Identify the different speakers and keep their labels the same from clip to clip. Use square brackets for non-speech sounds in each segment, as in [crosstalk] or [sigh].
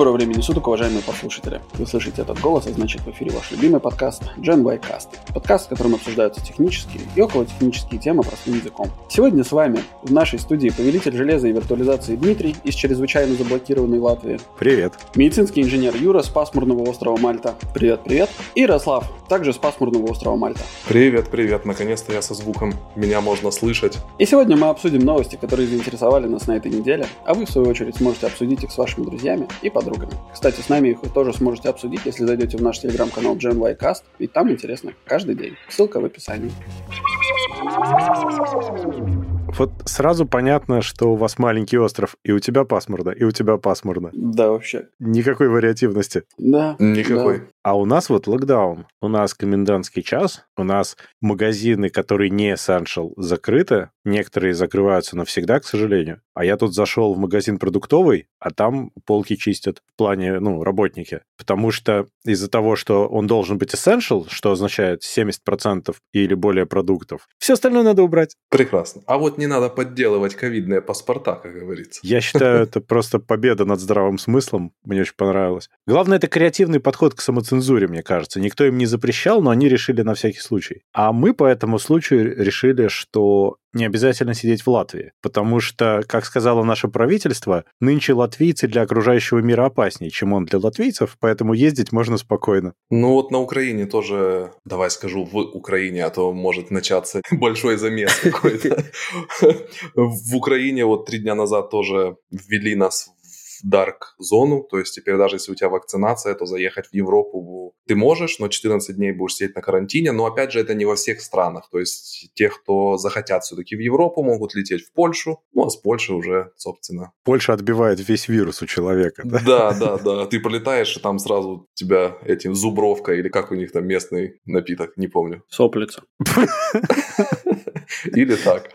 Speaker 1: Доброго времени суток, уважаемые послушатели. Вы слышите этот голос, а значит в эфире ваш любимый подкаст Gen by Cast. Подкаст, в котором обсуждаются технические и околотехнические темы простым языком. Сегодня с вами в нашей студии повелитель железа и виртуализации Дмитрий из чрезвычайно заблокированной Латвии.
Speaker 2: Привет.
Speaker 1: Медицинский инженер Юра с пасмурного острова Мальта. Привет, привет. И Ярослав, также с пасмурного острова Мальта.
Speaker 3: Привет, привет. Наконец-то я со звуком. Меня можно слышать.
Speaker 1: И сегодня мы обсудим новости, которые заинтересовали нас на этой неделе, а вы, в свою очередь, сможете обсудить их с вашими друзьями и подругами. Кстати, с нами их вы тоже сможете обсудить, если зайдете в наш телеграм-канал GenYcast, ведь там интересно каждый день. Ссылка в описании.
Speaker 2: Вот сразу понятно, что у вас маленький остров, и у тебя пасмурно, и у тебя пасмурно.
Speaker 1: Да, вообще.
Speaker 2: Никакой вариативности.
Speaker 1: Да.
Speaker 3: Никакой.
Speaker 1: да.
Speaker 2: А у нас вот локдаун. У нас комендантский час, у нас магазины, которые не essential, закрыты. Некоторые закрываются навсегда, к сожалению. А я тут зашел в магазин продуктовый, а там полки чистят в плане, ну, работники. Потому что из-за того, что он должен быть essential, что означает 70% или более продуктов, все остальное надо убрать.
Speaker 3: Прекрасно. А вот не надо подделывать ковидные паспорта, как говорится.
Speaker 2: Я считаю, [laughs] это просто победа над здравым смыслом. Мне очень понравилось. Главное, это креативный подход к самоцензуре, мне кажется. Никто им не запрещал, но они решили на всякий случай. А мы по этому случаю решили, что не обязательно сидеть в Латвии. Потому что, как сказало наше правительство, нынче латвийцы для окружающего мира опаснее, чем он для латвийцев, поэтому ездить можно спокойно.
Speaker 3: Ну вот на Украине тоже, давай скажу, в Украине, а то может начаться [laughs] большой замес какой-то. [laughs] В Украине вот три дня назад тоже ввели нас в дарк зону, то есть теперь даже если у тебя вакцинация, то заехать в Европу ты можешь, но 14 дней будешь сидеть на карантине, но опять же это не во всех странах, то есть те, кто захотят все-таки в Европу, могут лететь в Польшу, ну а с Польши уже, собственно.
Speaker 2: Польша отбивает весь вирус у человека. Да,
Speaker 3: Да, да, да, ты полетаешь, и там сразу тебя этим зубровка или как у них там местный напиток, не помню.
Speaker 1: Соплица. [laughs]
Speaker 3: Или так.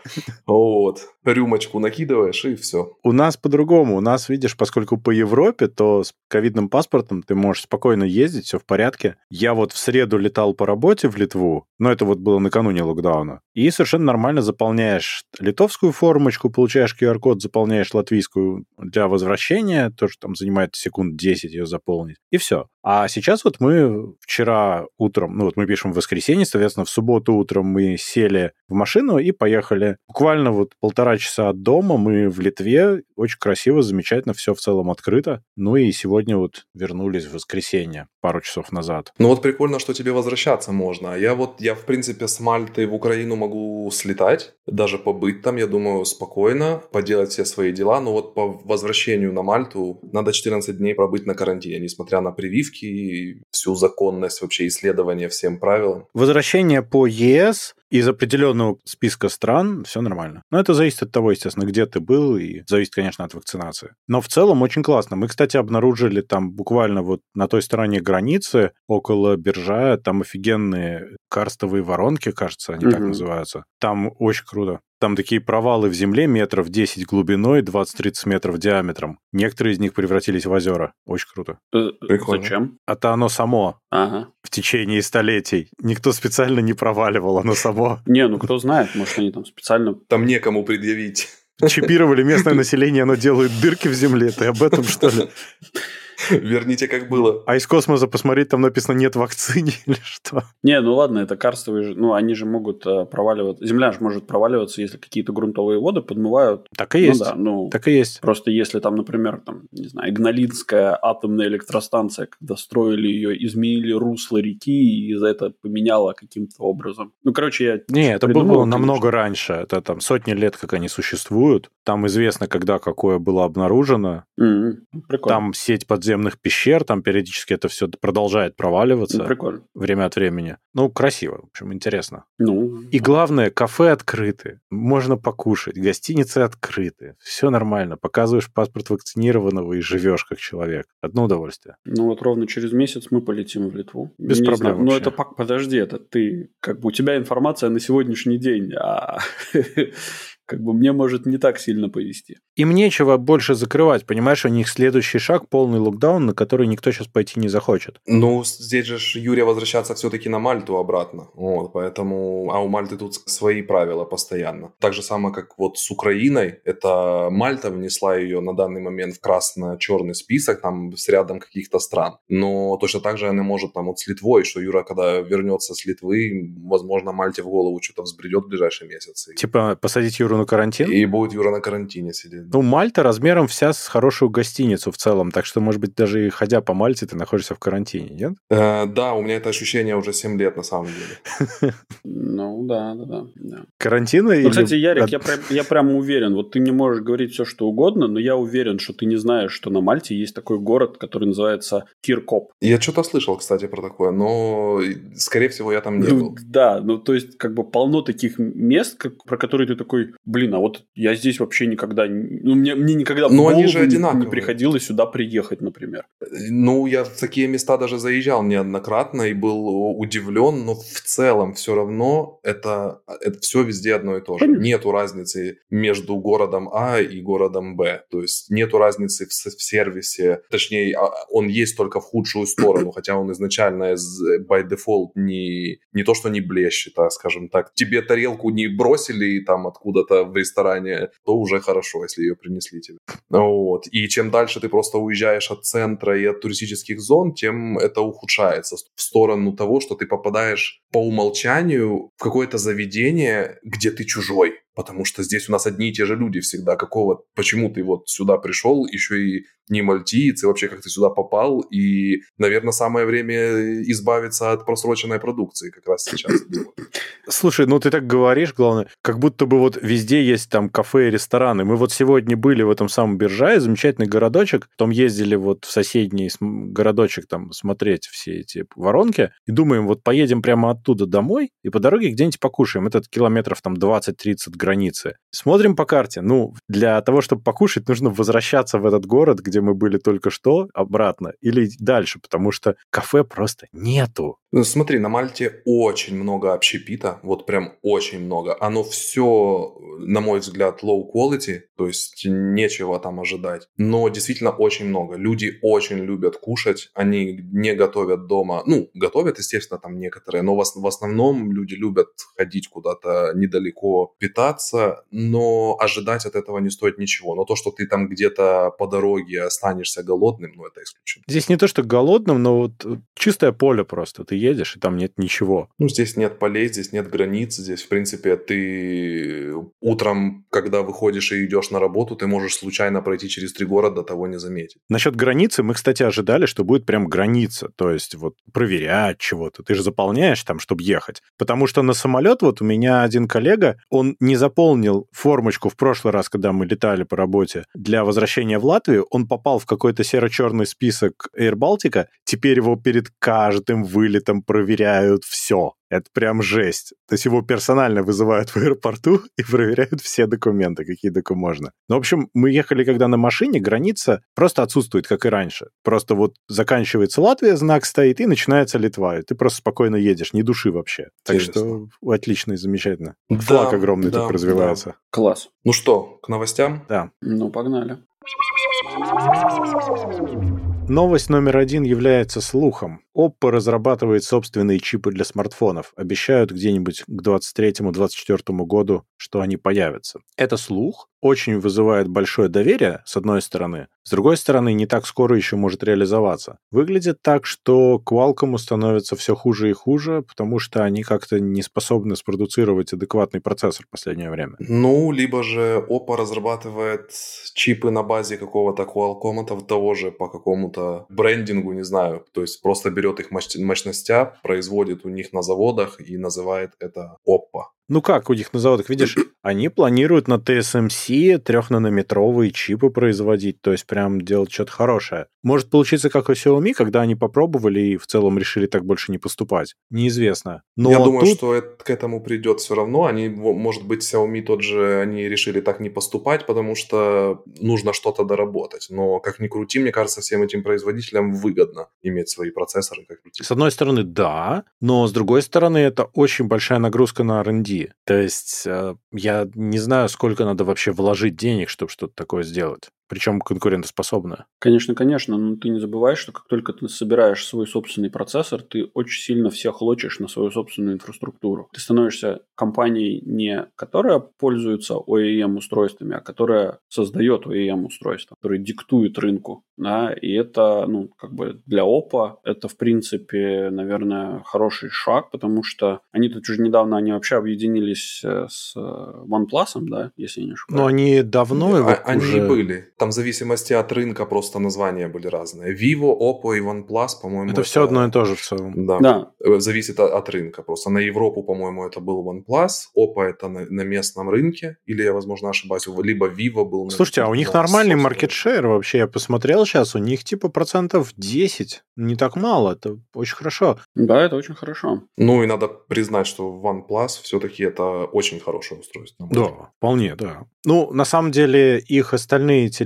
Speaker 3: Вот. Рюмочку накидываешь, и все.
Speaker 2: У нас по-другому. У нас, видишь, поскольку по Европе, то с ковидным паспортом ты можешь спокойно ездить, все в порядке. Я вот в среду летал по работе в Литву, но это вот было накануне локдауна, и совершенно нормально заполняешь литовскую формочку, получаешь QR-код, заполняешь латвийскую для возвращения, тоже там занимает секунд 10 ее заполнить, и все. А сейчас вот мы вчера утром, ну вот мы пишем в воскресенье, соответственно, в субботу утром мы сели в машину и поехали. Буквально вот полтора часа от дома мы в Литве. Очень красиво, замечательно, все в целом открыто. Ну и сегодня вот вернулись в воскресенье пару часов назад.
Speaker 3: Ну вот прикольно, что тебе возвращаться можно. Я вот, я в принципе с Мальты в Украину могу слетать, даже побыть там, я думаю, спокойно, поделать все свои дела. Но вот по возвращению на Мальту надо 14 дней пробыть на карантине, несмотря на прививки и всю законность вообще исследования всем правилам.
Speaker 2: Возвращение по ЕС из определенного списка стран все нормально. Но это зависит от того, естественно, где ты был, и зависит, конечно, от вакцинации. Но в целом очень классно. Мы, кстати, обнаружили там буквально вот на той стороне границы, около Биржа, там офигенные карстовые воронки, кажется, они так
Speaker 1: Мгм.
Speaker 2: называются. Там очень круто. Там такие провалы в земле метров 10 глубиной, 20-30 метров диаметром. Некоторые из них превратились в озера. Очень круто.
Speaker 1: Э,
Speaker 3: Прикольно.
Speaker 1: Зачем?
Speaker 2: Это оно само
Speaker 1: Ага.
Speaker 2: в течение столетий. Никто специально не проваливал, оно само.
Speaker 1: Не, ну кто знает, может они там специально...
Speaker 3: Там некому предъявить.
Speaker 2: Чипировали местное население, оно делает дырки в земле. Ты об этом, что ли? [laughs]
Speaker 3: Верните, как было.
Speaker 2: А из космоса посмотреть, там написано «нет вакцины» [laughs] или что?
Speaker 1: Не, ну ладно, это карстовые, же- ну они же могут э, проваливаться, земля же может проваливаться, если какие-то грунтовые воды подмывают.
Speaker 2: Так и есть.
Speaker 1: Ну да, ну
Speaker 2: Так и есть.
Speaker 1: просто если там, например, там, не знаю, Игналинская атомная электростанция, когда строили ее, изменили русло реки и за это поменяло каким-то образом. Ну, короче, я...
Speaker 2: Не, это
Speaker 1: придумал,
Speaker 2: было
Speaker 1: конечно.
Speaker 2: намного раньше. Это там сотни лет, как они существуют. Там известно, когда какое было обнаружено.
Speaker 1: М, Прикольно.
Speaker 2: Там сеть подземных пещер, там периодически это все продолжает проваливаться
Speaker 1: Ну, прикольно.
Speaker 2: время от времени. Ну, красиво, в общем, интересно.
Speaker 1: Ну,
Speaker 2: И главное, кафе открыты, можно покушать, гостиницы открыты, все нормально. Показываешь паспорт вакцинированного и живешь как человек. Одно удовольствие.
Speaker 1: ну вот ровно через месяц мы полетим в Литву.
Speaker 2: Без
Speaker 1: Не
Speaker 2: проблем
Speaker 1: знаю, Ну,
Speaker 2: вообще.
Speaker 1: это подожди, это ты, как бы у тебя информация на сегодняшний день, а [laughs] как бы мне может не так сильно повести.
Speaker 2: Им нечего больше закрывать, понимаешь, у них следующий шаг полный локдаун, на который никто сейчас пойти не захочет.
Speaker 3: Ну, здесь же Юрия возвращаться все-таки на Мальту обратно, вот, поэтому, а у Мальты тут свои правила постоянно. Так же самое, как вот с Украиной, это Мальта внесла ее на данный момент в красно-черный список, там с рядом каких-то стран, но точно так же она может там вот с Литвой, что Юра, когда вернется с Литвы, возможно, Мальте в голову что-то взбредет в ближайшие месяцы.
Speaker 2: Типа посадить Юру на карантин?
Speaker 3: И будет Юра на карантине сидеть.
Speaker 2: Ну, Мальта размером вся с хорошую гостиницу в целом, так что, может быть, даже и ходя по Мальте, ты находишься в карантине, нет?
Speaker 3: Э, да, у меня это ощущение уже 7 лет на самом деле. [laughs]
Speaker 1: Ну, да, да, да.
Speaker 2: Карантина
Speaker 1: Ну, кстати, Ярик, я, прям, я прям уверен, вот ты не можешь говорить все, что угодно, но я уверен, что ты не знаешь, что на Мальте есть такой город, который называется Киркоп.
Speaker 3: Я что-то слышал, кстати, про такое, но, скорее всего, я там не
Speaker 1: Ну,
Speaker 3: был.
Speaker 1: да, ну то есть как бы полно таких мест, как- про которые ты такой, блин, а вот я здесь вообще никогда, ну мне, мне никогда
Speaker 3: Но они же
Speaker 1: не-
Speaker 3: одинаковые.
Speaker 1: не приходилось сюда приехать, например.
Speaker 3: Ну, я в такие места даже заезжал неоднократно и был удивлен, но в целом все равно это, это все везде одно и то же.
Speaker 1: Конечно.
Speaker 3: Нету разницы между городом А и городом Б. То есть нету разницы в, в сервисе. Точнее, а, он есть только в худшую сторону, хотя он изначально из- by default не, не то, что не блещет, а, скажем так, тебе тарелку не бросили там откуда-то в ресторане, то уже хорошо, если ее принесли тебе. Вот. И чем дальше ты просто уезжаешь от центра и от туристических зон, тем это ухудшается в сторону того, что ты попадаешь по умолчанию в какое-то заведение, где ты чужой. Потому что здесь у нас одни и те же люди всегда. Какого, почему ты вот сюда пришел, еще и не мальтиец, и вообще как ты сюда попал. И, наверное, самое время избавиться от просроченной продукции как раз сейчас. [coughs]
Speaker 2: Слушай, ну ты так говоришь, главное, как будто бы вот везде есть там кафе и рестораны. Мы вот сегодня были в этом самом Биржае, замечательный городочек, потом ездили вот в соседний городочек там смотреть все эти воронки, и думаем, вот поедем прямо оттуда домой, и по дороге где-нибудь покушаем. Это километров там 20-30 границы. Смотрим по карте. Ну, для того, чтобы покушать, нужно возвращаться в этот город, где мы были только что, обратно, или дальше, потому что кафе просто нету.
Speaker 3: Ну, Смотри, на Мальте очень много общепита, вот прям очень много. Оно все, на мой взгляд, low quality, то есть нечего там ожидать. Но действительно очень много. Люди очень любят кушать, они не готовят дома. Ну, готовят, естественно, там некоторые, но в, в основном люди любят ходить куда-то недалеко питаться, но ожидать от этого не стоит ничего. Но то, что ты там где-то по дороге останешься голодным, ну, это исключено.
Speaker 2: Здесь не то, что голодным, но вот э, чистое поле просто. Ты едешь, и там нет ничего.
Speaker 3: Ну, здесь нет полей, здесь нет границ, здесь, в принципе, ты утром, когда выходишь и идешь на работу, ты можешь случайно пройти через три города, того не заметить.
Speaker 2: Насчет границы мы, кстати, ожидали, что будет прям граница, то есть вот проверять чего-то. Ты же заполняешь там, чтобы ехать. Потому что на самолет вот у меня один коллега, он не заполнил формочку в прошлый раз, когда мы летали по работе для возвращения в Латвию, он попал в какой-то серо-черный список Air Baltica, теперь его перед каждым вылетом проверяют все. Это прям жесть. То есть его персонально вызывают в аэропорту [laughs] и проверяют все документы, какие только можно. Ну, в общем, мы ехали, когда на машине, граница просто отсутствует, как и раньше. Просто вот заканчивается Латвия, знак стоит, и начинается Литва. И ты просто спокойно едешь, ни души вообще. Так
Speaker 3: Интересно.
Speaker 2: что отлично и замечательно.
Speaker 3: Да,
Speaker 2: Флаг огромный
Speaker 3: да,
Speaker 2: так развивается.
Speaker 1: Класс.
Speaker 3: Ну что, к новостям?
Speaker 2: Да.
Speaker 1: Ну, погнали.
Speaker 2: Новость номер один является слухом. Oppo разрабатывает собственные чипы для смартфонов. Обещают где-нибудь к 23-24 году, что они появятся. Это слух, очень вызывает большое доверие, с одной стороны. С другой стороны, не так скоро еще может реализоваться. Выглядит так, что Qualcomm становится все хуже и хуже, потому что они как-то не способны спродуцировать адекватный процессор в последнее время.
Speaker 3: Ну, либо же Oppo разрабатывает чипы на базе какого-то Qualcomm, того- же по какому-то брендингу, не знаю. То есть просто берет их мощ- мощностя, производит у них на заводах и называет это Oppo.
Speaker 2: Ну как у них на заводах, видишь, [clears throat] они планируют на TSMC трехнанометровые чипы производить, то есть прям делать что-то хорошее. Может получиться как у Xiaomi, когда они попробовали и в целом решили так больше не поступать. Неизвестно. Но
Speaker 3: Я думаю,
Speaker 2: тут
Speaker 3: что это, к этому придет все равно. Они, может быть, Xiaomi тот же, они решили так не поступать, потому что нужно что-то доработать. Но, как ни крути, мне кажется, всем этим производителям выгодно иметь свои процессоры, как крути.
Speaker 2: с одной стороны, да, но с другой стороны, это очень большая нагрузка на R&D. Впереди. То есть э, я не знаю, сколько надо вообще вложить денег, чтобы что-то такое сделать причем конкурентоспособная.
Speaker 1: Конечно, конечно, но ты не забывай, что как только ты собираешь свой собственный процессор, ты очень сильно всех лочишь на свою собственную инфраструктуру. Ты становишься компанией не которая пользуется OEM устройствами, а которая создает OEM устройства, которые диктует рынку. Да, и это, ну, как бы для ОПА это, в принципе, наверное, хороший шаг, потому что они тут уже недавно, они вообще объединились э, с э, OnePlus, да, если я не ошибаюсь.
Speaker 2: Но они давно его
Speaker 3: а,
Speaker 2: уже...
Speaker 3: Они были. Там в зависимости от рынка просто названия были разные. Vivo, Oppo и OnePlus, по-моему...
Speaker 2: Это, это все одно и то же в целом.
Speaker 3: Да. да. Э, зависит от, от рынка просто. На Европу, по-моему, это был OnePlus, Oppo это на, на местном рынке, или я, возможно, ошибаюсь, либо Vivo был...
Speaker 2: Слушайте,
Speaker 3: на,
Speaker 2: а у них нормальный маркет-шер вообще, я посмотрел сейчас, у них типа процентов 10, не так мало, это очень хорошо.
Speaker 1: Да, это очень хорошо.
Speaker 3: Ну и надо признать, что OnePlus все-таки это очень хорошее устройство.
Speaker 2: Да, вполне, да. Ну, на самом деле, их остальные телефоны —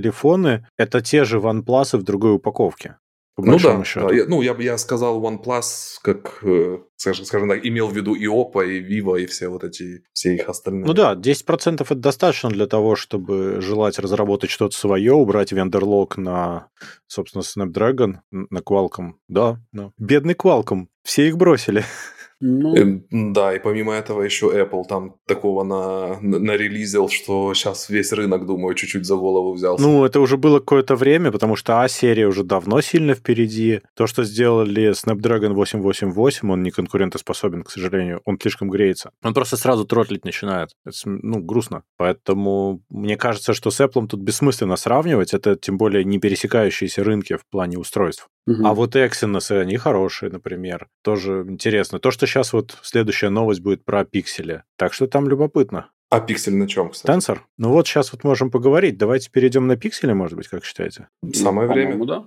Speaker 2: это те же OnePlus в другой упаковке.
Speaker 3: Ну да, счету. да. Я, ну я бы я сказал OnePlus, как, э, скажем, скажем так, имел в виду и Oppo, и Vivo, и все вот эти, все их остальные.
Speaker 2: Ну да, 10% это достаточно для того, чтобы желать разработать что-то свое, убрать вендерлог на, собственно, Snapdragon, на Qualcomm. Да, да. Бедный Qualcomm, все их бросили. [laughs]
Speaker 3: Ну... Эм, да, и помимо этого еще Apple там такого на, на, нарелизил, что сейчас весь рынок, думаю, чуть-чуть за голову взялся.
Speaker 2: Ну, это уже было какое-то время, потому что А-серия уже давно сильно впереди. То, что сделали Snapdragon 888, он не конкурентоспособен, к сожалению. Он слишком греется. Он просто сразу тротлить начинает. Это, ну, грустно. Поэтому мне кажется, что с Apple тут бессмысленно сравнивать. Это тем более не пересекающиеся рынки в плане устройств. Угу. А вот Exynos, они хорошие, например. Тоже интересно. То, что сейчас вот следующая новость будет про пиксели. Так что там любопытно.
Speaker 3: А пиксель на чем, кстати?
Speaker 2: Тенсор? Ну вот сейчас вот можем поговорить. Давайте перейдем на пиксели, может быть, как считаете?
Speaker 3: Самое время.
Speaker 1: да.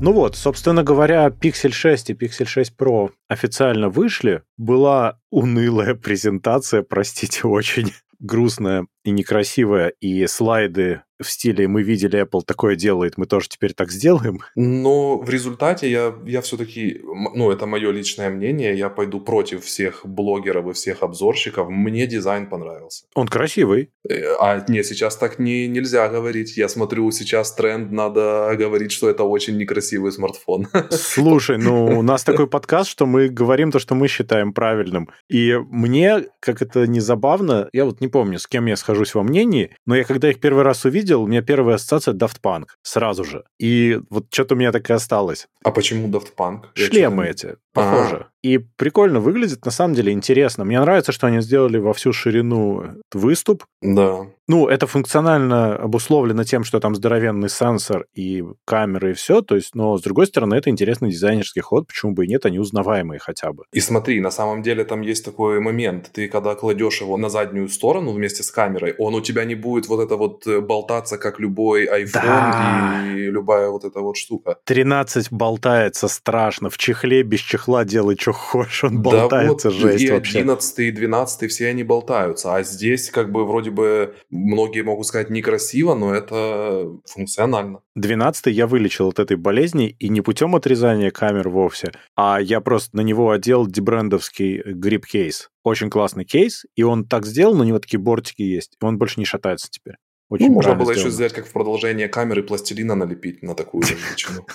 Speaker 2: Ну вот, собственно говоря, Pixel 6 и Pixel 6 Pro официально вышли. Была унылая презентация, простите, [laughs] очень грустная и некрасивая, и слайды в стиле «мы видели, Apple такое делает, мы тоже теперь так сделаем».
Speaker 3: Но в результате я, я все-таки, ну, это мое личное мнение, я пойду против всех блогеров и всех обзорщиков. Мне дизайн понравился.
Speaker 2: Он красивый.
Speaker 3: Э, а нет, сейчас так не, нельзя говорить. Я смотрю, сейчас тренд, надо говорить, что это очень некрасивый смартфон. [laughs]
Speaker 2: Слушай, ну, у нас такой подкаст, что мы говорим то, что мы считаем правильным. И мне, как это не забавно, я вот не помню, с кем я схожусь во мнении, но я когда их первый раз увидел, у меня первая ассоциация Daft Punk сразу же. И вот что-то у меня так и осталось.
Speaker 3: А почему Daft Punk?
Speaker 2: Шлемы эти, похоже. И прикольно выглядит, на самом деле интересно. Мне нравится, что они сделали во всю ширину выступ.
Speaker 3: Да.
Speaker 2: Ну, это функционально обусловлено тем, что там здоровенный сенсор и камеры и все, то есть, но с другой стороны, это интересный дизайнерский ход, почему бы и нет, они узнаваемые хотя бы.
Speaker 3: И смотри, на самом деле там есть такой момент, ты когда кладешь его на заднюю сторону вместе с камерой, он у тебя не будет вот это вот э, болтаться, как любой iPhone да. и любая вот эта вот штука.
Speaker 2: 13 болтается страшно, в чехле без чехла делай, что хочешь, он болтается, да вот, жесть
Speaker 3: и
Speaker 2: вообще.
Speaker 3: 11 и 12 все они болтаются, а здесь как бы вроде бы многие могут сказать некрасиво, но это функционально.
Speaker 2: 12 я вылечил от этой болезни, и не путем отрезания камер вовсе, а я просто на него одел дебрендовский грипп-кейс. Очень классный кейс, и он так сделан, у него такие бортики есть, и он больше не шатается теперь.
Speaker 3: Очень ну, можно было сделано. еще сделать, как в продолжение камеры, пластилина налепить на такую величину.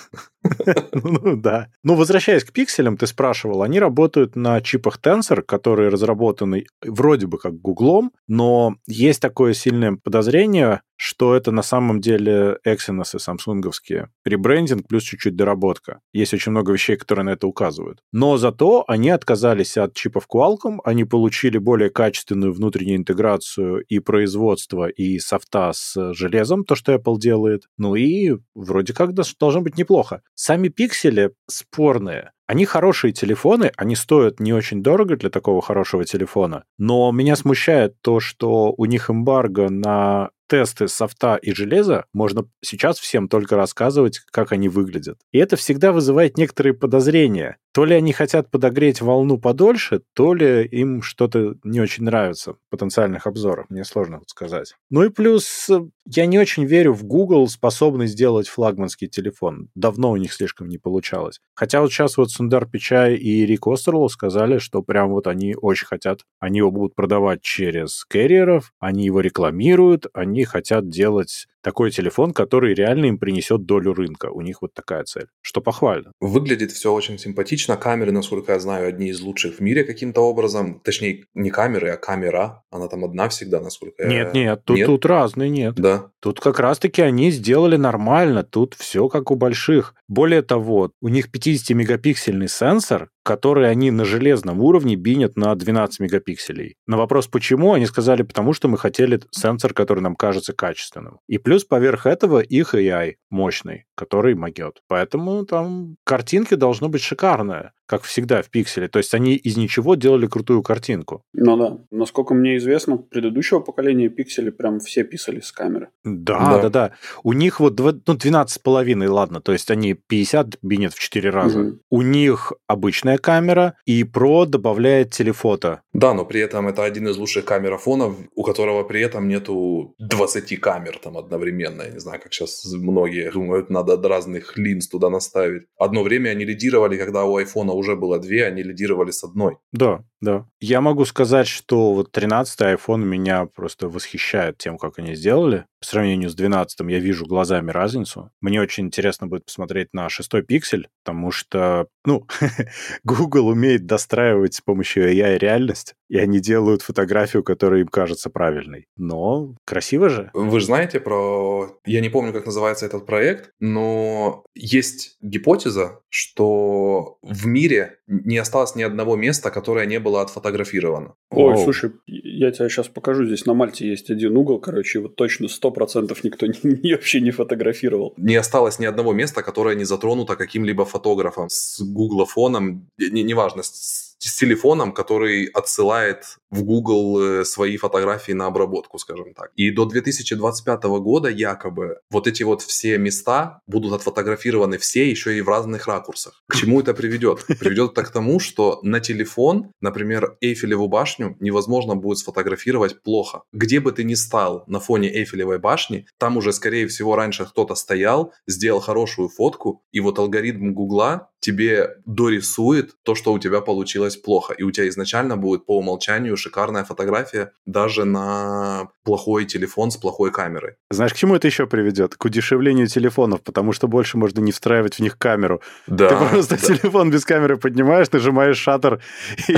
Speaker 3: [laughs]
Speaker 2: Ну да. Ну, возвращаясь к пикселям, ты спрашивал, они работают на чипах Tensor, которые разработаны вроде бы как Гуглом, но есть такое сильное подозрение, что это на самом деле Exynos и самсунговские. Ребрендинг плюс чуть-чуть доработка. Есть очень много вещей, которые на это указывают. Но зато они отказались от чипов Qualcomm, они получили более качественную внутреннюю интеграцию и производство, и софта с железом, то, что Apple делает. Ну и вроде как должно быть неплохо. Сами пиксели спорные. Они хорошие телефоны, они стоят не очень дорого для такого хорошего телефона, но меня смущает то, что у них эмбарго на тесты софта и железа, можно сейчас всем только рассказывать, как они выглядят. И это всегда вызывает некоторые подозрения. То ли они хотят подогреть волну подольше, то ли им что-то не очень нравится потенциальных обзорах. Мне сложно сказать. Ну и плюс э, я не очень верю в Google способный сделать флагманский телефон. Давно у них слишком не получалось. Хотя вот сейчас вот Сундар Пичай и Рик Остерлоу сказали, что прям вот они очень хотят, они его будут продавать через карьеров, они его рекламируют, они хотят делать такой телефон, который реально им принесет долю рынка. У них вот такая цель, что похвально.
Speaker 3: Выглядит все очень симпатично. Камеры, насколько я знаю, одни из лучших в мире каким-то образом. Точнее, не камеры, а камера. Она там одна всегда, насколько
Speaker 2: я... Нет, нет, тут, нет? тут разные, нет.
Speaker 3: Да.
Speaker 2: Тут как раз-таки они сделали нормально. Тут все как у больших. Более того, у них 50-мегапиксельный сенсор, который они на железном уровне бинят на 12 мегапикселей. На вопрос почему, они сказали, потому что мы хотели сенсор, который нам кажется качественным. И плюс поверх этого их AI мощный, который могет. Поэтому там картинки должно быть шикарные как всегда в пикселе. То есть они из ничего делали крутую картинку.
Speaker 1: Ну да. Насколько мне известно, предыдущего поколения пиксели прям все писали с камеры.
Speaker 2: Да, да, да. да. У них вот ну, 12,5, ладно, то есть они 50 бинят в 4 раза. Угу. У них обычная камера, и Pro добавляет телефото.
Speaker 3: Да, но при этом это один из лучших камерафонов, у которого при этом нету 20 камер там одновременно. Я не знаю, как сейчас многие думают, надо разных линз туда наставить. Одно время они лидировали, когда у айфона уже было две, они лидировали с одной.
Speaker 2: Да, да. Я могу сказать, что вот 13-й iPhone меня просто восхищает тем, как они сделали. По сравнению с 12 я вижу глазами разницу. Мне очень интересно будет посмотреть на шестой пиксель, потому что, ну, [laughs] Google умеет достраивать с помощью AI реальность, и они делают фотографию, которая им кажется правильной. Но красиво же.
Speaker 3: Вы же знаете про... Я не помню, как называется этот проект, но есть гипотеза, что в мире не осталось ни одного места, которое не было отфотографировано.
Speaker 1: Ой, Оу. слушай, я тебе сейчас покажу. Здесь на Мальте есть один угол, короче, вот точно 100% никто [laughs] не, вообще не фотографировал.
Speaker 3: Не осталось ни одного места, которое не затронуто каким-либо фотографом с гуглофоном, неважно, не с с телефоном, который отсылает в Google э, свои фотографии на обработку, скажем так. И до 2025 года якобы вот эти вот все места будут отфотографированы все еще и в разных ракурсах. К чему это приведет? Приведет это к тому, что на телефон, например, Эйфелеву башню невозможно будет сфотографировать плохо. Где бы ты ни стал на фоне Эйфелевой башни, там уже, скорее всего, раньше кто-то стоял, сделал хорошую фотку, и вот алгоритм Гугла тебе дорисует то, что у тебя получилось плохо. И у тебя изначально будет по умолчанию шикарная фотография даже на плохой телефон с плохой камерой.
Speaker 2: Знаешь, к чему это еще приведет? К удешевлению телефонов, потому что больше можно не встраивать в них камеру. Да. Ты просто да. телефон без камеры поднимаешь, нажимаешь шаттер,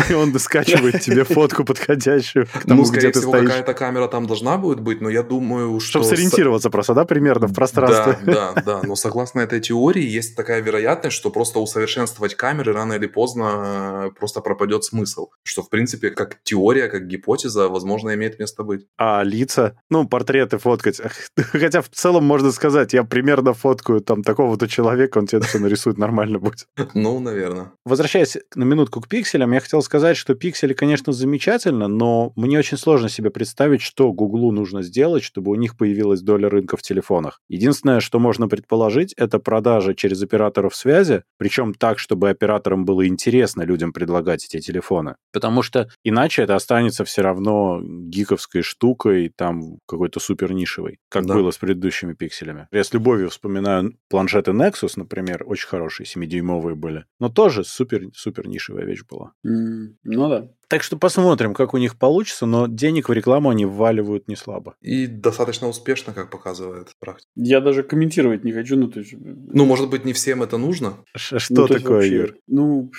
Speaker 2: и он [laughs] скачивает тебе фотку подходящую к тому,
Speaker 3: ну, где ты стоишь. какая-то камера там должна будет быть, но я думаю, что...
Speaker 2: Чтобы сориентироваться просто, да, примерно в пространстве?
Speaker 3: Да, да, да. Но согласно этой теории, есть такая вероятность, что просто усовершенствовать камеры рано или поздно э, просто пропадет смысл. Что, в принципе, как теория, как гипотеза, возможно, имеет место быть.
Speaker 2: А лица? Ну, портреты фоткать. [laughs] Хотя в целом можно сказать, я примерно фоткаю там такого-то человека, он тебе все нарисует, нормально будет. [laughs]
Speaker 3: Ну, наверное.
Speaker 2: Возвращаясь на минутку к пикселям, я хотел сказать, что пиксели, конечно, замечательно, но мне очень сложно себе представить, что Гуглу нужно сделать, чтобы у них появилась доля рынка в телефонах. Единственное, что можно предположить, это продажа через операторов связи, причем так, чтобы операторам было интересно людям предлагать эти телефоны. Потому что иначе это останется все равно гиковской штукой, там какой-то супер нишевой, как да. было с предыдущими пикселями. Я с любовью вспоминаю планшеты Nexus, например, очень хорошие, 7-дюймовые были, но тоже супер-супер нишевая вещь была.
Speaker 1: Mm, ну да.
Speaker 2: Так что посмотрим, как у них получится, но денег в рекламу они вваливают не слабо.
Speaker 3: И достаточно успешно, как показывает практика.
Speaker 1: Я даже комментировать не хочу, ну то есть...
Speaker 3: Ну, может быть, не всем это нужно?
Speaker 2: Ш что ну, такое, вообще, Юр?
Speaker 1: Ну...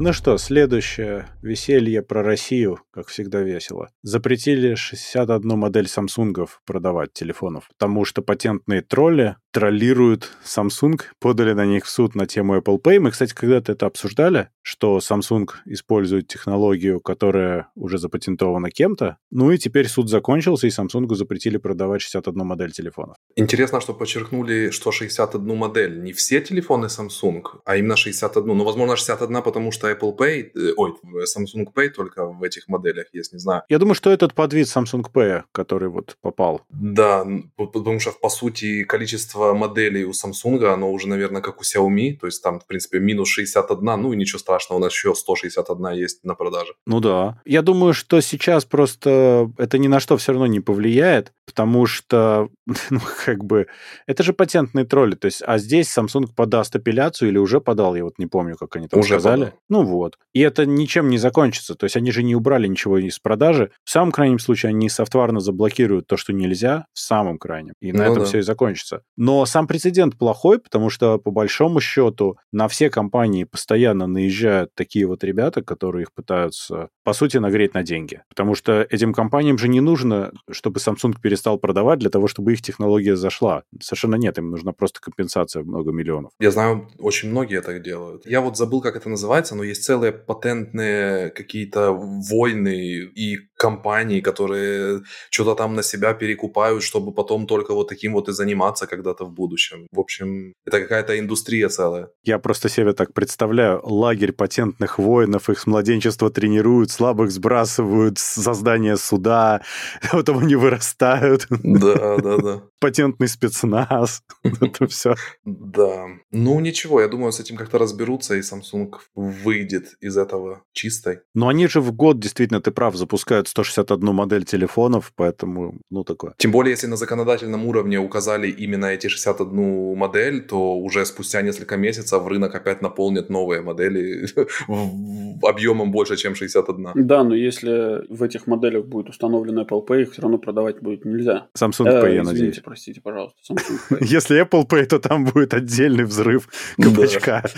Speaker 2: Ну что, следующее веселье про Россию, как всегда весело. Запретили 61 модель самсунгов продавать телефонов, потому что патентные тролли троллируют Samsung, подали на них в суд на тему Apple Pay. Мы, кстати, когда-то это обсуждали, что Samsung использует технологию, которая уже запатентована кем-то. Ну и теперь суд закончился, и Samsung запретили продавать 61 модель телефонов.
Speaker 3: Интересно, что подчеркнули, что 61 модель. Не все телефоны Samsung, а именно 61. Ну, возможно, 61, потому что Apple Pay, э, ой, Samsung Pay только в этих моделях есть, не знаю.
Speaker 2: Я думаю, что этот подвид Samsung Pay, который вот попал.
Speaker 3: Да, потому что, по сути, количество моделей у Samsung, оно уже, наверное, как у Xiaomi, то есть там, в принципе, минус 61, ну и ничего страшного, у нас еще 161 есть на продаже.
Speaker 2: Ну да. Я думаю, что сейчас просто это ни на что все равно не повлияет, потому что, [laughs] ну, как бы, это же патентные тролли, то есть, а здесь Samsung подаст апелляцию или уже подал, я вот не помню, как они там уже сказали. Подал. Ну вот. И это ничем не закончится, то есть они же не убрали ничего из продажи. В самом крайнем случае они софтварно заблокируют то, что нельзя, в самом крайнем, и ну, на этом да. все и закончится. Но сам прецедент плохой, потому что, по большому счету, на все компании постоянно наезжают такие вот ребята, которые их пытаются, по сути, нагреть на деньги. Потому что этим компаниям же не нужно, чтобы Samsung перестал продавать для того, чтобы их технология зашла. Совершенно нет, им нужна просто компенсация в много миллионов.
Speaker 3: Я знаю, очень многие так делают. Я вот забыл, как это называется, но есть целые патентные какие-то войны и компании, которые что-то там на себя перекупают, чтобы потом только вот таким вот и заниматься когда-то в будущем. В общем, это какая-то индустрия целая.
Speaker 2: Я просто себе так представляю. Лагерь патентных воинов, их с младенчества тренируют, слабых сбрасывают, создание суда, [laughs] потом они вырастают.
Speaker 3: Да, да, да.
Speaker 2: Патентный спецназ. [laughs] Это все.
Speaker 3: Да. Ну, ничего, я думаю, с этим как-то разберутся, и Samsung выйдет из этого чистой.
Speaker 2: Но они же в год, действительно, ты прав, запускают 161 модель телефонов, поэтому, ну, такое.
Speaker 3: Тем более, если на законодательном уровне указали именно эти 61 модель, то уже спустя несколько месяцев рынок опять наполнит новые модели [laughs] объемом больше, чем 61.
Speaker 1: Да, но если в этих моделях будет установлен Apple Pay, их все равно продавать будет нельзя.
Speaker 2: Samsung Pay, э, я
Speaker 1: надеюсь. Простите, пожалуйста. Samsung [laughs]
Speaker 2: Pay. Если Apple Pay, то там будет отдельный взрыв [laughs] кабачка. [laughs]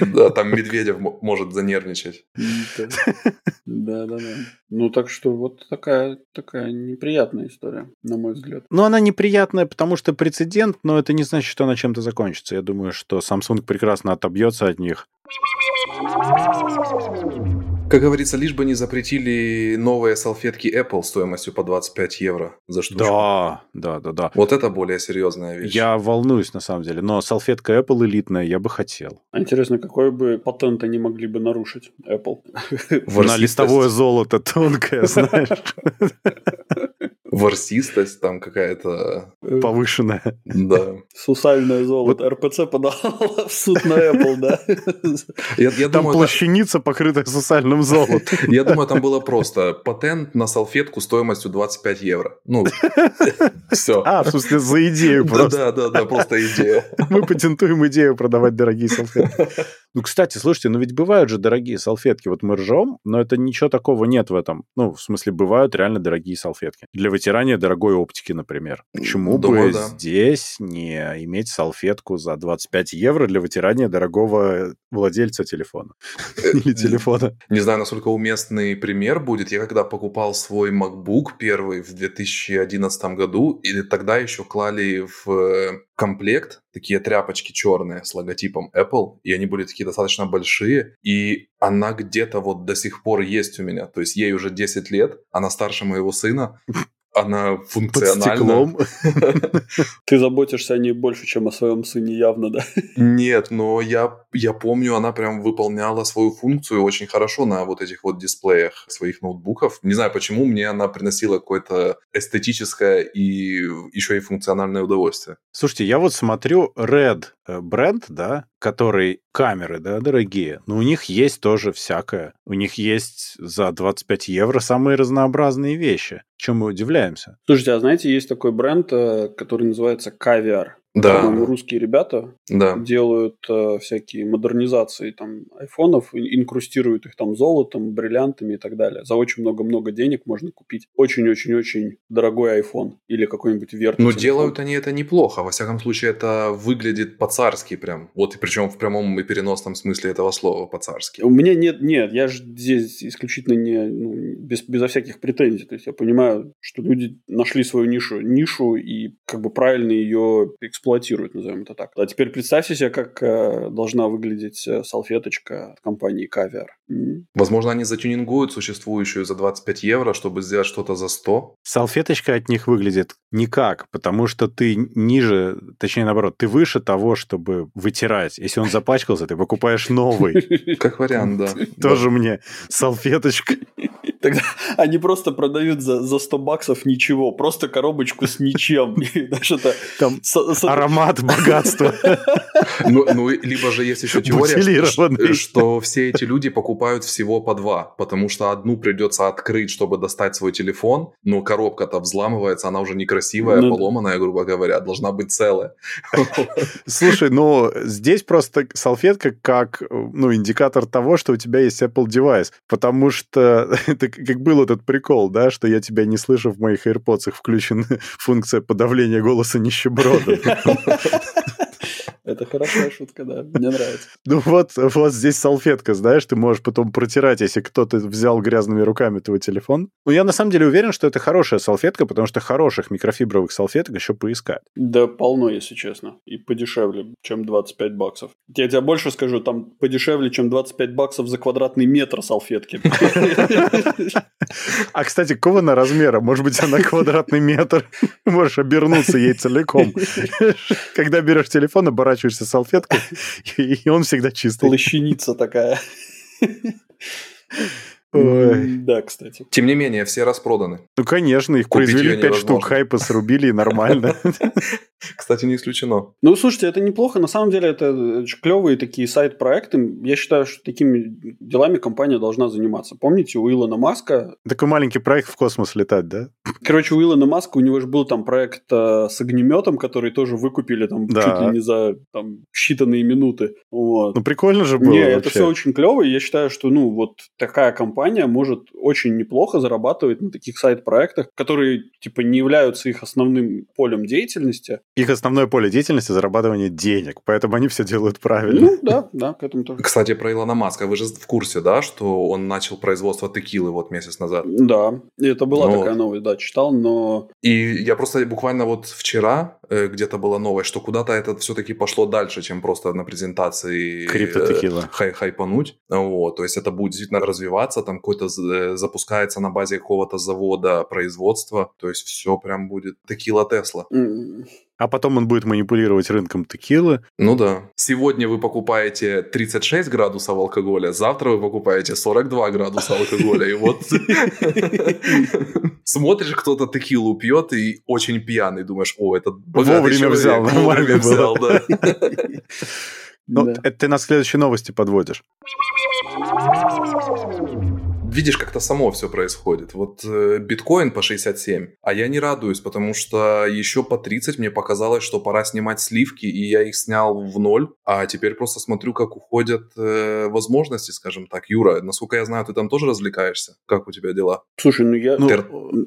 Speaker 3: Да, там Медведев может занервничать.
Speaker 1: Да, да, да. Ну, так что вот такая, такая неприятная история, на мой взгляд.
Speaker 2: Ну, она неприятная, потому что прецедент, но это не значит, что она чем-то закончится. Я думаю, что Samsung прекрасно отобьется от них.
Speaker 3: Как говорится, лишь бы не запретили новые салфетки Apple стоимостью по 25 евро за штучку.
Speaker 2: Да, да, да, да.
Speaker 3: Вот это более серьезная вещь.
Speaker 2: Я волнуюсь, на самом деле, но салфетка Apple элитная я бы хотел.
Speaker 1: Интересно, какой бы патент они могли бы нарушить Apple? [laughs]
Speaker 2: На листовое золото тонкое, [laughs] знаешь.
Speaker 3: Ворсистость там какая-то...
Speaker 2: Э, Повышенная.
Speaker 3: Да.
Speaker 1: Сусальное золото. Вот. РПЦ подал в суд на Apple, да?
Speaker 2: Я, я там думаю, плащаница, это... покрытая сусальным золотом. [laughs]
Speaker 3: Я думаю, там было просто патент на салфетку стоимостью 25 евро. Ну, [laughs] все.
Speaker 2: А, в смысле, за идею просто.
Speaker 3: Да, да, да, просто идея.
Speaker 2: Мы патентуем идею продавать дорогие салфетки. [laughs] Ну, кстати, слушайте, ну ведь бывают же дорогие салфетки. Вот мы ржем, но это ничего такого нет в этом. Ну, в смысле, бывают реально дорогие салфетки. Для вытирания дорогой оптики, например. Почему Думаю, бы да. здесь не иметь салфетку за 25 евро для вытирания дорогого владельца телефона? Э, Или телефона?
Speaker 3: Не знаю, насколько уместный пример будет. Я когда покупал свой MacBook первый в 2011 году, и тогда еще клали в комплект, такие тряпочки черные с логотипом Apple, и они были такие достаточно большие, и она где-то вот до сих пор есть у меня, то есть ей уже 10 лет, она старше моего сына, она функциональна. [laughs]
Speaker 1: Ты заботишься о ней больше, чем о своем сыне явно, да?
Speaker 3: Нет, но я, я помню, она прям выполняла свою функцию очень хорошо на вот этих вот дисплеях своих ноутбуков. Не знаю, почему мне она приносила какое-то эстетическое и еще и функциональное удовольствие.
Speaker 2: Слушайте, я вот смотрю Red э, бренд, да, который камеры, да, дорогие, но у них есть тоже всякое. У них есть за 25 евро самые разнообразные вещи. Чем мы удивляемся?
Speaker 1: Слушайте, а знаете, есть такой бренд, э, который называется Caviar.
Speaker 3: Да.
Speaker 1: По-моему, русские ребята
Speaker 3: Да.
Speaker 1: делают э, всякие модернизации там айфонов, ин- инкрустируют их там золотом, бриллиантами и так далее. За очень много-много денег можно купить очень-очень-очень дорогой iPhone или какой-нибудь верт.
Speaker 3: Но делают они это неплохо. Во всяком случае, это выглядит по-царски прям. Вот и причем в прямом и переносном смысле этого слова по-царски.
Speaker 1: У меня нет, нет, я же здесь исключительно не ну, без, безо всяких претензий. То есть я понимаю, что люди нашли свою нишу, нишу и как бы правильно ее эксплуатируют, назовем это так. А теперь представьте себе, как э, должна выглядеть э, салфеточка от компании Caviar. М.
Speaker 3: Возможно, они затюнингуют существующую за 25 евро, чтобы сделать что-то за 100.
Speaker 2: Салфеточка от них выглядит никак, потому что ты ниже, точнее наоборот, ты выше того, чтобы вытирать. Если он запачкался, ты покупаешь новый.
Speaker 3: Как вариант, да. [laughs]
Speaker 2: Тоже мне салфеточка. [laughs]
Speaker 1: Тогда они просто продают за, за 100 баксов ничего, просто коробочку с ничем. [laughs]
Speaker 2: Там аромат богатства. [laughs]
Speaker 3: Ну, ну, либо же есть еще теория, что, все эти люди покупают всего по два, потому что одну придется открыть, чтобы достать свой телефон, но коробка-то взламывается, она уже некрасивая,
Speaker 1: Ну
Speaker 3: поломанная, грубо говоря, должна быть целая.
Speaker 2: Слушай, ну здесь просто салфетка как ну, индикатор того, что у тебя есть Apple девайс. Потому что это как был этот прикол, да, что я тебя не слышу, в моих AirPods включена [laughs] функция подавления голоса нищеброда. [laughs]
Speaker 1: Это хорошая шутка, да, мне нравится.
Speaker 2: Ну вот, вот здесь салфетка, знаешь, ты можешь потом протирать, если кто-то взял грязными руками твой телефон. Ну, я на самом деле уверен, что это хорошая салфетка, потому что хороших микрофибровых салфеток еще поискать.
Speaker 1: Да полно, если честно. И подешевле, чем 25 баксов. Я тебе больше скажу, там подешевле, чем 25 баксов за квадратный метр салфетки. [laughs]
Speaker 2: А, кстати, какого она размера? Может быть, она квадратный метр. [laughs] Можешь обернуться ей целиком. [laughs] Когда берешь телефон, оборачиваешься салфеткой, [laughs] и он всегда чистый.
Speaker 1: Плащаница такая.
Speaker 2: Ой.
Speaker 1: Да, кстати.
Speaker 3: Тем не менее, все распроданы.
Speaker 2: Ну, конечно, их
Speaker 3: Купить
Speaker 2: произвели
Speaker 3: её
Speaker 2: 5 штук, хайпа срубили, и нормально. [laughs]
Speaker 3: Кстати, не исключено.
Speaker 1: Ну, слушайте, это неплохо. На самом деле, это клевые такие сайт-проекты. Я считаю, что такими делами компания должна заниматься. Помните, у Илона Маска
Speaker 2: Такой маленький проект в космос летать, да?
Speaker 1: Короче, у Илона Маска у него же был там проект э, с огнеметом, который тоже выкупили там
Speaker 2: Да.
Speaker 1: чуть ли не за там, считанные минуты. Вот.
Speaker 2: Ну, прикольно же было
Speaker 1: Не, это все очень клево, и я считаю, что ну вот такая компания может очень неплохо зарабатывать на таких сайт-проектах, которые типа не являются их основным полем деятельности.
Speaker 2: Их основное поле деятельности – зарабатывание денег, поэтому они все делают правильно.
Speaker 1: Ну да, да, к этому тоже.
Speaker 3: Кстати, про Илона Маска. Вы же в курсе, да, что он начал производство текилы вот месяц назад?
Speaker 1: Да, это была
Speaker 3: Ну
Speaker 1: такая новость, да, читал, но
Speaker 3: И я просто буквально вот вчера э, где-то была новость, что куда-то это все-таки пошло дальше, чем просто на презентации э,
Speaker 2: Криптотекила.
Speaker 3: хай хайпануть. Вот, то есть это будет действительно развиваться, там какой-то э, запускается на базе какого-то завода производства, то есть все прям будет текила Тесла.
Speaker 2: А потом он будет манипулировать рынком текилы.
Speaker 3: Ну да. Сегодня вы покупаете 36 градусов алкоголя, завтра вы покупаете 42 градуса алкоголя. И вот [laughs] смотришь, кто-то текилу пьет и очень пьяный, думаешь, о, это
Speaker 2: Вовремя взял,
Speaker 3: вовремя взял, да.
Speaker 2: Ну, это ты на следующей новости подводишь.
Speaker 3: Видишь, как-то само все происходит. Вот э, биткоин по 67, а я не радуюсь, потому что еще по 30 мне показалось, что пора снимать сливки, и я их снял в ноль, а теперь просто смотрю, как уходят э, возможности, скажем так. Юра, насколько я знаю, ты там тоже развлекаешься? Как у тебя дела?
Speaker 1: Слушай, ну я,
Speaker 2: Ну,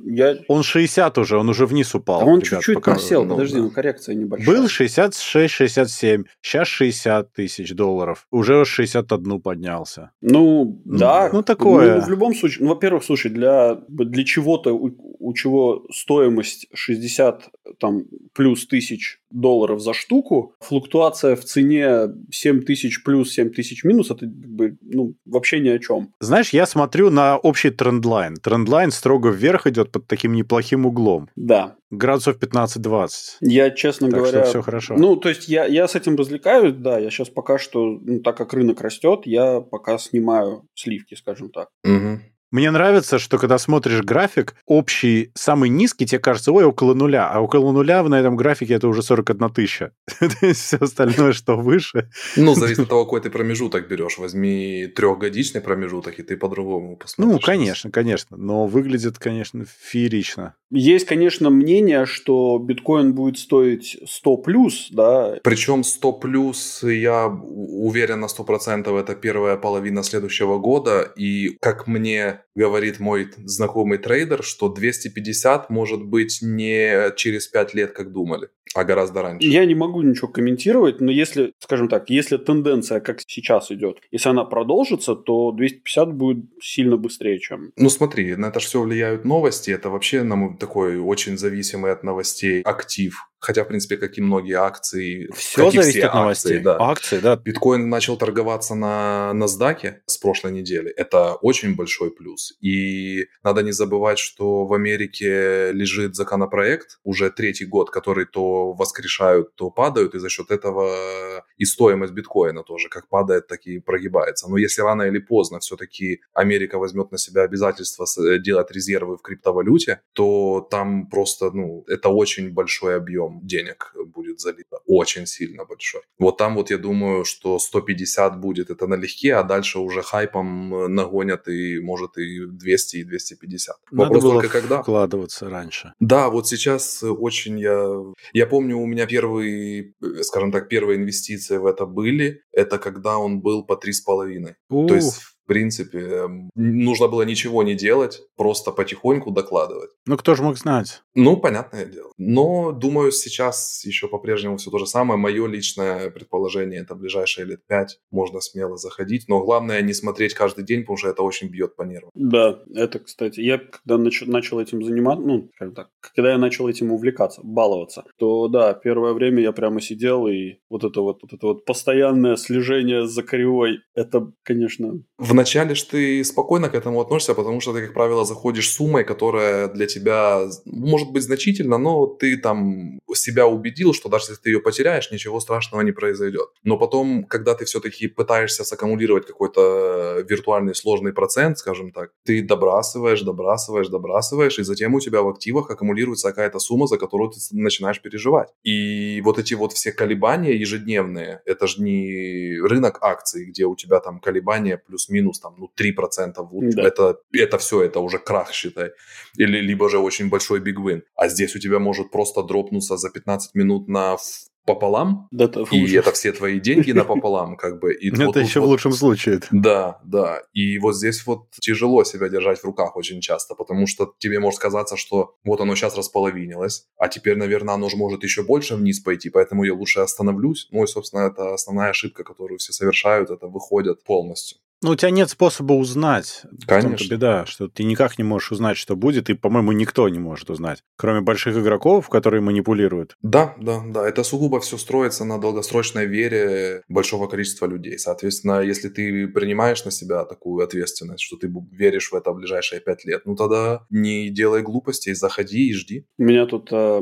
Speaker 1: я,
Speaker 2: Он 60 уже, он уже вниз упал.
Speaker 1: а он чуть-чуть
Speaker 2: пока-
Speaker 1: просел,
Speaker 3: ну,
Speaker 1: подожди,
Speaker 3: да.
Speaker 1: ну коррекция небольшая.
Speaker 2: Был 66-67, сейчас 60 тысяч долларов. Уже 61 поднялся.
Speaker 1: Ну,
Speaker 2: Ну,
Speaker 1: да.
Speaker 2: ну, такое.
Speaker 1: Ну, в любом случае, ну, во-первых, слушай, для, для чего-то, у, у чего стоимость 60 там, плюс тысяч долларов за штуку, флуктуация в цене 7 тысяч плюс 7 тысяч минус, это как бы, ну, вообще ни о чем.
Speaker 2: Знаешь, я смотрю на общий трендлайн. Трендлайн строго вверх идет под таким неплохим углом.
Speaker 1: Да.
Speaker 2: Градусов 15-20.
Speaker 1: Я, честно
Speaker 2: Так
Speaker 1: говоря...
Speaker 2: что все хорошо.
Speaker 1: Ну, то есть я, я с этим развлекаюсь, да, я сейчас пока что, ну, так как рынок растет, я пока снимаю сливки, скажем так.
Speaker 3: Мгм.
Speaker 2: Мне нравится, что когда смотришь график, общий, самый низкий, тебе кажется, ой, около нуля, а около нуля на этом графике это уже 41 тысяча. [laughs] Все остальное, что выше.
Speaker 3: Ну, зависит от того, какой ты промежуток берешь. Возьми трехгодичный промежуток, и ты по-другому посмотришь.
Speaker 2: Ну, конечно, конечно. Но выглядит, конечно, феерично.
Speaker 1: Есть, конечно, мнение, что биткоин будет стоить 100 плюс, да.
Speaker 3: Причем 100 плюс, я уверен на 100%, это первая половина следующего года. И, как мне говорит мой знакомый трейдер, что 250 может быть не через 5 лет, как думали, а гораздо раньше.
Speaker 1: Я не могу ничего комментировать, но если, скажем так, если тенденция, как сейчас идет, если она продолжится, то 250 будет сильно быстрее, чем...
Speaker 3: Ну смотри, на это же все влияют новости, это вообще, на мой такой очень зависимый от новостей актив. Хотя, в принципе, как и многие акции...
Speaker 2: Все зависит все от новостей.
Speaker 3: Акции, да.
Speaker 2: Акции, да.
Speaker 3: Биткоин начал торговаться на NASDAQ с прошлой недели. Это очень большой плюс. И надо не забывать, что в Америке лежит законопроект уже третий год, который то воскрешают, то падают, и за счет этого и стоимость биткоина тоже как падает, так и прогибается. Но если рано или поздно все-таки Америка возьмет на себя обязательство делать резервы в криптовалюте, то там просто, ну, это очень большой объем денег залито, очень сильно большой. Вот там вот я думаю, что 150 будет это налегке, а дальше уже хайпом э, нагонят и может и 200, и 250.
Speaker 2: Надо Вопрос было только когда. вкладываться раньше.
Speaker 3: Да, вот сейчас очень я... Я помню, у меня первые, э, скажем так, первые инвестиции в это были, это когда он был по 3,5. То есть принципе, эм, нужно было ничего не делать, просто потихоньку докладывать.
Speaker 2: Ну, кто же мог знать?
Speaker 3: Ну, понятное дело. Но, думаю, сейчас еще по-прежнему все то же самое. Мое личное предположение, это ближайшие лет пять можно смело заходить. Но главное не смотреть каждый день, потому что это очень бьет по нервам.
Speaker 1: Да, это, кстати, я когда нач- начал этим заниматься, ну, скажем так, когда я начал этим увлекаться, баловаться, то да, первое время я прямо сидел и вот это вот, вот это вот постоянное слежение за кривой, это, конечно...
Speaker 3: Вначале ж ты спокойно к этому относишься, потому что ты, как правило, заходишь суммой, которая для тебя может быть значительна, но ты там себя убедил, что даже если ты ее потеряешь, ничего страшного не произойдет. Но потом, когда ты все-таки пытаешься саккумулировать какой-то виртуальный сложный процент, скажем так, ты добрасываешь, добрасываешь, добрасываешь, и затем у тебя в активах аккумулируется какая-то сумма, за которую ты начинаешь переживать. И вот эти вот все колебания ежедневные, это же не рынок акций, где у тебя там колебания плюс-минус минус там, ну, 3% в лучшем. Да. Это, это все, это уже крах, считай. Или либо же очень большой бигвин. А здесь у тебя может просто дропнуться за 15 минут на пополам, да, это и это все твои деньги напополам, [laughs] как бы. И
Speaker 2: это вот, еще вот, в лучшем случае.
Speaker 3: Да, да. И вот здесь вот тяжело себя держать в руках очень часто, потому что тебе может казаться, что вот оно сейчас располовинилось, а теперь, наверное, оно же может еще больше вниз пойти, поэтому я лучше остановлюсь. Ну и, собственно, это основная ошибка, которую все совершают, это выходят полностью.
Speaker 2: Ну, у тебя нет способа узнать.
Speaker 3: Конечно.
Speaker 2: беда, что ты никак не можешь узнать, что будет, и, по-моему, никто не может узнать, кроме больших игроков, которые манипулируют.
Speaker 3: Да, да, да. Это сугубо все строится на долгосрочной вере большого количества людей. Соответственно, если ты принимаешь на себя такую ответственность, что ты веришь в это в ближайшие пять лет, ну тогда не делай глупостей, заходи и жди.
Speaker 1: У меня тут э,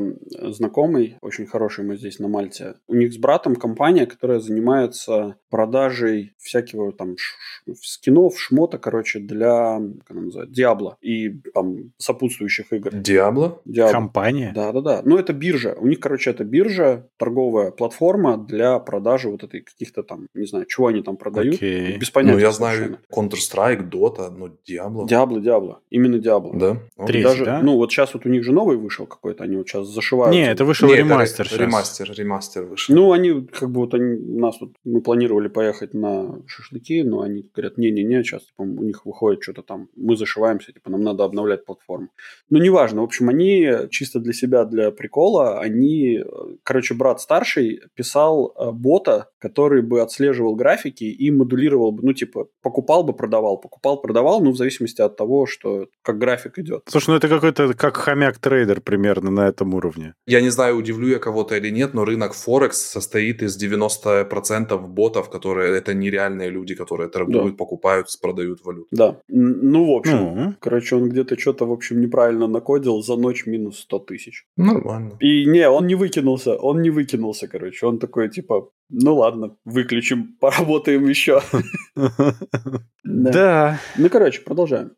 Speaker 1: знакомый, очень хороший, мы здесь на Мальте. У них с братом компания, которая занимается продажей всякого там скинов, шмота, короче, для, как она называется, Диабло и там сопутствующих игр.
Speaker 3: Диабло?
Speaker 1: Диабло.
Speaker 2: Компания?
Speaker 1: Да-да-да. Ну, это биржа. У них, короче, это биржа, торговая платформа для продажи вот этой каких-то там, не знаю, чего они там продают.
Speaker 2: Окей.
Speaker 1: Без понятия.
Speaker 3: Ну, я знаю Counter-Strike, Dota, но Diablo.
Speaker 1: Diablo, Diablo. Именно Diablo.
Speaker 3: Да?
Speaker 2: Третий,
Speaker 1: Даже,
Speaker 2: да?
Speaker 1: Ну, вот сейчас вот у них же новый вышел какой-то, они вот сейчас зашивают.
Speaker 2: Не, это вышел
Speaker 3: Не,
Speaker 2: ремастер
Speaker 3: это
Speaker 2: сейчас.
Speaker 3: ремастер, ремастер вышел.
Speaker 1: Ну, они как бы вот они, у нас тут, мы планировали поехать на шашлыки, но они говорят, не-не-не, сейчас типа, у них выходит что-то там, мы зашиваемся, типа, нам надо обновлять платформу. Ну, неважно, в общем, они чисто для себя, для прикола, они, короче, брат старший писал э, бота, который бы отслеживал графики и модулировал бы, ну, типа, покупал бы, продавал, покупал, продавал, ну, в зависимости от того, что, как график идет.
Speaker 2: Слушай, ну это какой-то как хомяк-трейдер примерно на этом уровне.
Speaker 3: Я не знаю, удивлю я кого-то или нет, но рынок Форекс состоит из 90% ботов, которые это нереальные люди, которые торгуют, да. покупают, продают валюту.
Speaker 1: Да. Ну, в общем, угу. короче, он где-то что-то, в общем, неправильно накодил за ночь минус 100 тысяч.
Speaker 3: Нормально.
Speaker 1: И не, он не выкинулся, он не выкинулся, короче. Он такой, типа, ну ладно, выключим, [laughs] поработаем еще.
Speaker 2: Да.
Speaker 1: Ну, короче, продолжаем.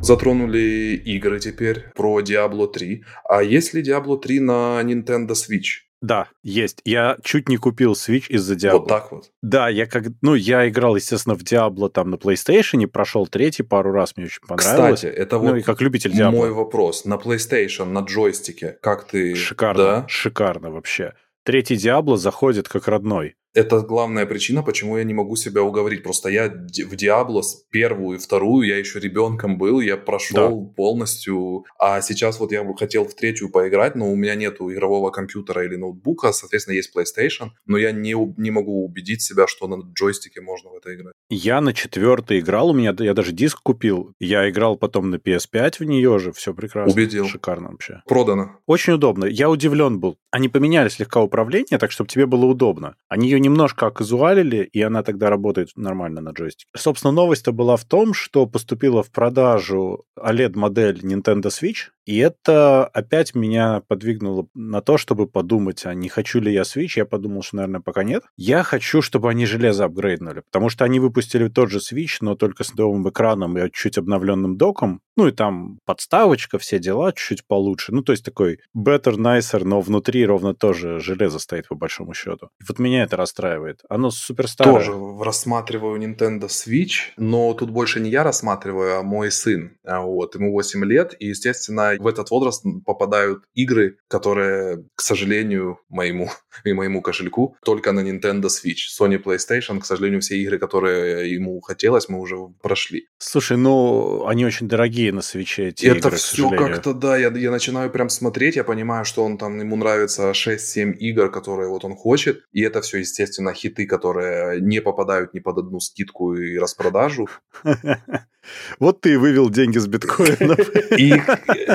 Speaker 3: Затронули игры теперь про Diablo 3. А есть ли Diablo 3 на Nintendo Switch?
Speaker 2: Да, есть. Я чуть не купил Switch из-за Diablo.
Speaker 3: Вот так вот.
Speaker 2: Да, я как... Ну, я играл, естественно, в Diablo там на PlayStation, прошел третий пару раз, мне очень понравилось.
Speaker 3: Кстати, это
Speaker 2: ну,
Speaker 3: вот
Speaker 2: и как любитель Diablo.
Speaker 3: мой вопрос. На PlayStation, на джойстике, как ты...
Speaker 2: Шикарно,
Speaker 3: Да?
Speaker 2: шикарно вообще. Третий Diablo заходит как родной.
Speaker 3: Это главная причина, почему я не могу себя уговорить. Просто я в Диабло с первую и вторую, я еще ребенком был, я прошел полностью. А сейчас вот я бы хотел в третью поиграть, но у меня нету игрового компьютера или ноутбука, соответственно, есть PlayStation, но я не, не могу убедить себя, что на джойстике можно в это играть.
Speaker 2: Я на четвертый играл, у меня я даже диск купил. Я играл потом на PS5 в нее же, все прекрасно.
Speaker 3: Убедил.
Speaker 2: Шикарно вообще.
Speaker 3: Продано.
Speaker 2: Очень удобно. Я удивлен был. Они поменяли слегка управление, так чтобы тебе было удобно. Они ее немножко оказуалили, и она тогда работает нормально на джойстике. Собственно, новость-то была в том, что поступила в продажу OLED-модель Nintendo Switch, и это опять меня подвигнуло на то, чтобы подумать, а не хочу ли я Switch. Я подумал, что, наверное, пока нет. Я хочу, чтобы они железо апгрейднули, потому что они выпустили тот же Switch, но только с новым экраном и чуть обновленным доком. Ну и там подставочка, все дела чуть-чуть получше. Ну, то есть такой better, nicer, но внутри ровно тоже железо стоит по большому счету. И вот меня это расстраивает. Оно супер старое.
Speaker 3: Тоже рассматриваю Nintendo Switch, но тут больше не я рассматриваю, а мой сын. А Вот, ему 8 лет, и, естественно, в этот возраст попадают игры, которые, к сожалению, моему [laughs] и моему кошельку, только на Nintendo Switch. Sony PlayStation, к сожалению, все игры, которые ему хотелось, мы уже прошли.
Speaker 2: Слушай, ну, они очень дорогие на свече, эти
Speaker 3: это
Speaker 2: игры,
Speaker 3: все как-то, да, я, я начинаю прям смотреть, я понимаю, что он там, ему нравится 6-7 игр, которые вот он хочет, и это все, естественно, хиты, которые не попадают ни под одну скидку и распродажу. [laughs]
Speaker 2: Вот ты и вывел деньги с биткоинов. [laughs]
Speaker 3: И,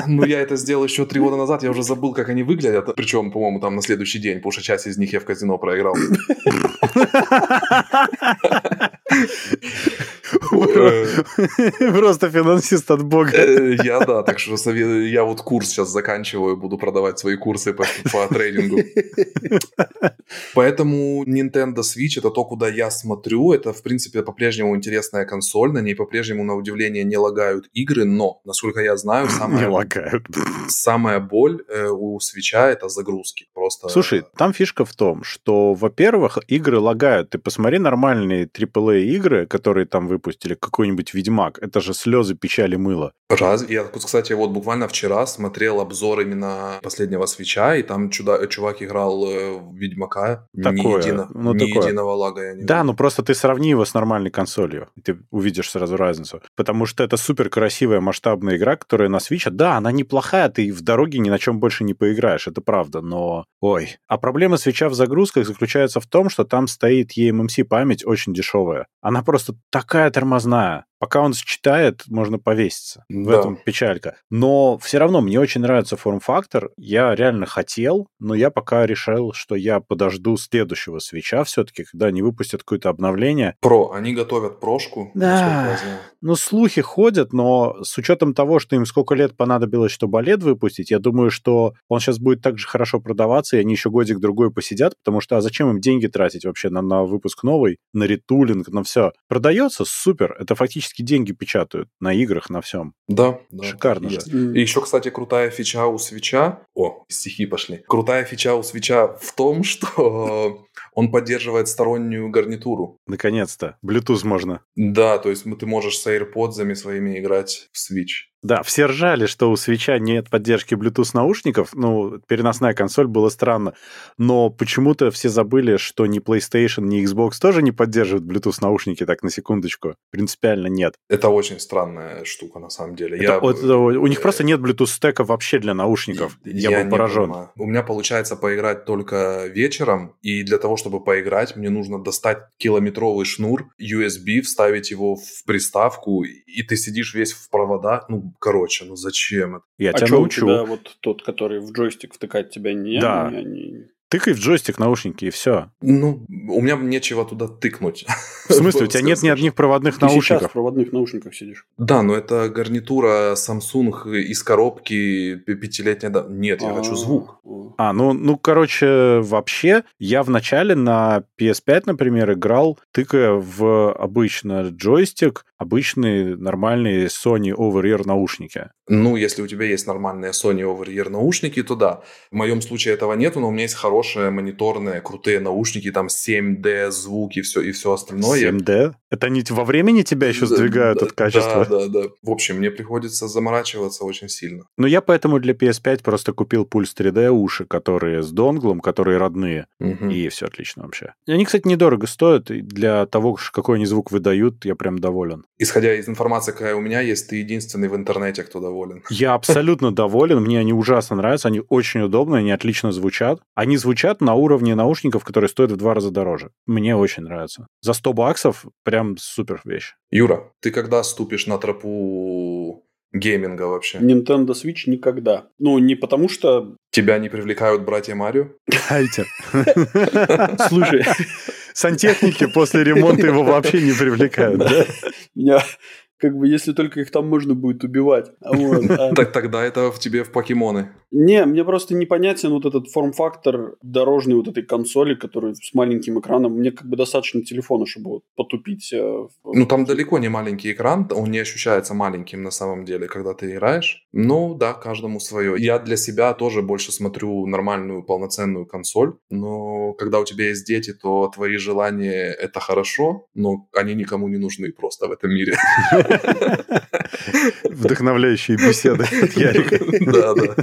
Speaker 3: ну, я это сделал еще три года назад, я уже забыл, как они выглядят. Причем, по-моему, там на следующий день, потому что часть из них я в казино проиграл. [laughs] [laughs]
Speaker 2: Просто финансист от бога.
Speaker 3: Э, Я, да, так что я вот курс сейчас заканчиваю, буду продавать свои курсы по, [laughs] трейдингу. Поэтому Nintendo Switch это то, куда я смотрю. Это, в принципе, по-прежнему интересная консоль. На ней по-прежнему, на удивление, не лагают игры. Но, насколько я знаю, [laughs]
Speaker 2: Не
Speaker 3: самая,
Speaker 2: лагают.
Speaker 3: самая боль э, у свеча это загрузки. Просто...
Speaker 2: Слушай, там фишка в том, что, во-первых, игры лагают. Ты посмотри нормальные AAA игры, которые там выпустили, какой-нибудь Ведьмак. Это же слезы, печали, мыло.
Speaker 3: Раз, я, кстати, вот буквально вчера смотрел обзор именно последнего свеча, и там чуда, чувак играл э, в Ведьмака. ни,
Speaker 2: Такое,
Speaker 3: едино-
Speaker 2: ну,
Speaker 3: ни
Speaker 2: такое.
Speaker 3: единого лага я не
Speaker 2: Да, ну просто ты сравни его с нормальной консолью, и ты увидишь сразу разницу. Потому что это супер красивая масштабная игра, которая на Switch, да, она неплохая, ты в дороге ни на чем больше не поиграешь, это правда, но... Ой. А проблема свеча в загрузках заключается в том, что там стоит eMMC память очень дешевая. Она просто такая тормозная. Пока он считает, можно повеситься. В
Speaker 3: Да.
Speaker 2: этом печалька. Но все равно мне очень нравится форм-фактор. Я реально хотел, но я пока решил, что я подожду следующего свеча все-таки, когда они выпустят какое-то обновление.
Speaker 3: Про, они готовят прошку,
Speaker 2: Да. Ну, слухи ходят, но с учетом того, что им сколько лет понадобилось, чтобы OLED выпустить, я думаю, что он сейчас будет так же хорошо продаваться, и они еще годик-другой посидят, потому что а зачем им деньги тратить вообще на, на выпуск новый, на ретулинг, на все? Продается? Супер. Это фактически деньги печатают на играх, на всем.
Speaker 3: Да, да.
Speaker 2: Шикарно
Speaker 3: есть.
Speaker 2: же.
Speaker 3: И еще, кстати, крутая фича у свеча. О, стихи пошли. Крутая фича у свеча в том, [laughs] что он поддерживает стороннюю гарнитуру.
Speaker 2: Наконец-то. Bluetooth можно.
Speaker 3: Да, то есть ты можешь с AirPods своими играть в Switch.
Speaker 2: Да, все ржали, что у свеча нет поддержки Bluetooth наушников. Ну, переносная консоль было странно. Но почему-то все забыли, что ни PlayStation, ни Xbox тоже не поддерживают Bluetooth наушники, так на секундочку. Принципиально нет.
Speaker 3: Это очень странная штука, на самом деле.
Speaker 2: Это- вот, э, у них просто нет Bluetooth стека вообще для наушников. Я, был
Speaker 3: не
Speaker 2: поражен.
Speaker 3: понимаю. У меня получается поиграть только вечером, и для того, чтобы поиграть, мне нужно достать километровый шнур USB, вставить его в приставку, и ты сидишь весь в проводах. Ну, короче, ну зачем это?
Speaker 2: Я
Speaker 1: а
Speaker 2: тебя научу.
Speaker 1: тебя вот тот, который в джойстик втыкать тебя не?
Speaker 2: Да.
Speaker 1: они- они-
Speaker 2: Тыкай в джойстик наушники, и все.
Speaker 3: Ну, у меня нечего туда тыкнуть. [laughs]
Speaker 2: В смысле, у тебя нет ни одних проводных
Speaker 1: Ты сейчас
Speaker 2: наушников?
Speaker 1: в проводных наушниках сидишь.
Speaker 3: Да, но это гарнитура Samsung из коробки пятилетняя... да- Нет, я хочу звук.
Speaker 2: А, ну, ну, короче, вообще, я вначале на PS5, например, играл, тыкая в обычно джойстик, обычные нормальные Sony Over-Ear наушники.
Speaker 3: Ну, если у тебя есть нормальные Sony Over-Ear наушники, то да. В моем случае этого нету, но у меня есть хорошие мониторные, крутые наушники, там 7D звуки все, и все остальное.
Speaker 2: 7D? Это они во времени тебя еще сдвигают
Speaker 3: да,
Speaker 2: от качества?
Speaker 3: Да, да, да. В общем, мне приходится заморачиваться очень сильно.
Speaker 2: Ну, я поэтому для PS5 просто купил Pulse 3D уши, которые с донглом, которые родные,
Speaker 3: Мгм.
Speaker 2: и все отлично вообще. Они, кстати, недорого стоят, и для того, какой они звук выдают, я прям доволен.
Speaker 3: Исходя из информации, какая у меня есть, ты единственный в интернете, кто доволен.
Speaker 2: Я абсолютно доволен, мне они ужасно нравятся, они очень удобные, они отлично звучат. Они звучат на уровне наушников, которые стоят в два раза дороже. Мне очень нравится. За 100 баксов прям супер вещь.
Speaker 3: Юра, ты когда ступишь на тропу гейминга вообще?
Speaker 1: Nintendo Switch никогда. Ну, не потому что...
Speaker 3: Тебя не привлекают братья Марио?
Speaker 2: Дайте. [laughs]
Speaker 1: Слушай,
Speaker 2: Сантехники после ремонта его вообще не привлекают, да? [laughs]
Speaker 1: меня как бы, если только их там можно будет убивать. А а-
Speaker 3: Так тогда это в тебе в покемоны.
Speaker 1: Не, мне просто непонятен вот этот форм-фактор дорожной вот этой консоли, которая с маленьким экраном. Мне как бы достаточно телефона, чтобы вот потупить. э,
Speaker 3: Ну, там далеко не маленький экран, он не ощущается маленьким на самом деле, когда ты играешь. Ну, да, каждому свое. Я для себя тоже больше смотрю нормальную, полноценную консоль, но когда у тебя есть дети, то твои желания — это хорошо, но они никому не нужны просто в этом мире. [laughs]
Speaker 2: Вдохновляющие беседы от Ярика.
Speaker 3: Да, да.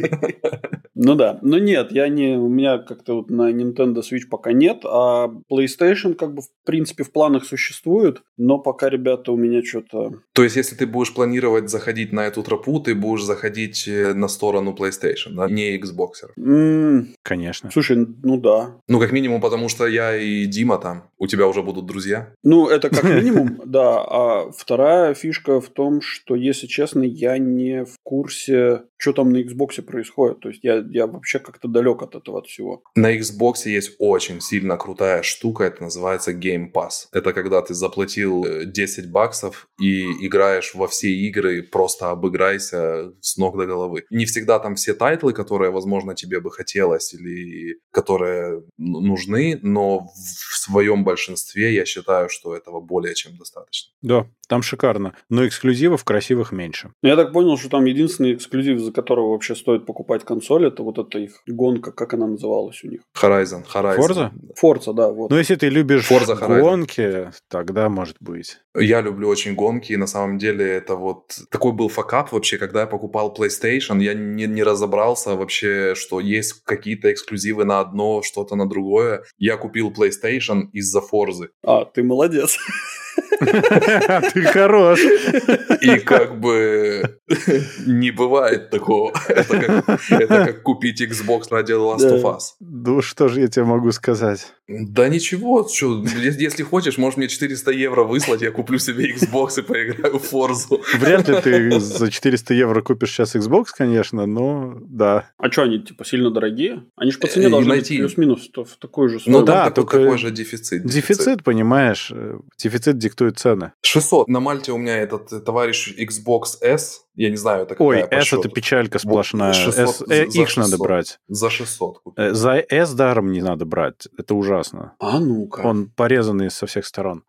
Speaker 1: Ну да, но нет, я не, у меня как-то вот на Nintendo Switch пока нет, а PlayStation как бы в принципе в планах существует, но пока, ребята, у меня что-то...
Speaker 3: То есть, если ты будешь планировать заходить на эту тропу, ты будешь заходить э, на сторону PlayStation, да, не Xbox.
Speaker 1: М,
Speaker 2: Конечно.
Speaker 1: Слушай, ну да.
Speaker 3: Ну, как минимум, потому что я и Дима там, у тебя уже будут друзья.
Speaker 1: Ну, это как минимум, [laughs] да. А вторая фишка в том, что, если честно, я не в курсе, что там на Xbox происходит. То есть я, я вообще как-то далек от этого от всего.
Speaker 3: На Xbox есть очень сильно крутая штука, это называется Game Pass. Это когда ты заплатил э, 10 баксов и играешь во все игры, просто обыграйся с ног до головы. Не всегда там все title ы, которые, возможно, тебе бы хотелось или которые ну, нужны, но в своем большинстве я считаю, что этого более чем достаточно.
Speaker 2: Да, там шикарно. Но эксклюзивов красивых меньше.
Speaker 1: Я так понял, что там единственный эксклюзив, за которого вообще стоит покупать консоль, это вот эта их гонка, как она называлась у них.
Speaker 3: Horizon, Horizon.
Speaker 2: Forza?
Speaker 1: Форца, да, вот.
Speaker 2: Но если ты любишь
Speaker 3: Forza Horizon.
Speaker 2: гонки, тогда может быть.
Speaker 3: Я люблю очень гонки, и на самом деле это вот такой был факап вообще, когда я покупал PlayStation, я не, не разобрался вообще, что есть какие-то эксклюзивы на одно, что-то на другое. Я купил PlayStation из-за Форзы.
Speaker 1: А, ты молодец. [laughs]
Speaker 2: Ты хорош.
Speaker 3: И как бы не бывает такого. [laughs] Это как, это как купить Xbox ради Last of. Us.
Speaker 2: Ну, что же я тебе могу сказать?
Speaker 3: Да ничего, если хочешь, можешь мне 400 евро выслать, я куплю себе Xbox и поиграю в Форзу.
Speaker 2: Вряд ли ты за 400 евро купишь сейчас Xbox, конечно, но да.
Speaker 1: А что, они типа сильно дорогие? Они же по
Speaker 3: Э,
Speaker 1: цене
Speaker 3: и
Speaker 1: должны
Speaker 3: найти.
Speaker 1: быть плюс-минус то- в такой же
Speaker 3: Ну
Speaker 2: да, только
Speaker 3: такой же дефицит.
Speaker 2: Дефицит, понимаешь, э, дефицит диктует цены.
Speaker 3: 600. На Мальте у меня этот э, товарищ Xbox S. Я не знаю, это
Speaker 2: Ой,
Speaker 3: какая по
Speaker 2: S это печалька сплошная.
Speaker 3: 600
Speaker 2: S, э,
Speaker 3: за
Speaker 2: X надо
Speaker 3: 600.
Speaker 2: брать.
Speaker 3: За 600 купил.
Speaker 2: Э, За S даром не надо брать. Это ужасно.
Speaker 1: А ну-ка.
Speaker 2: Он порезанный со всех сторон.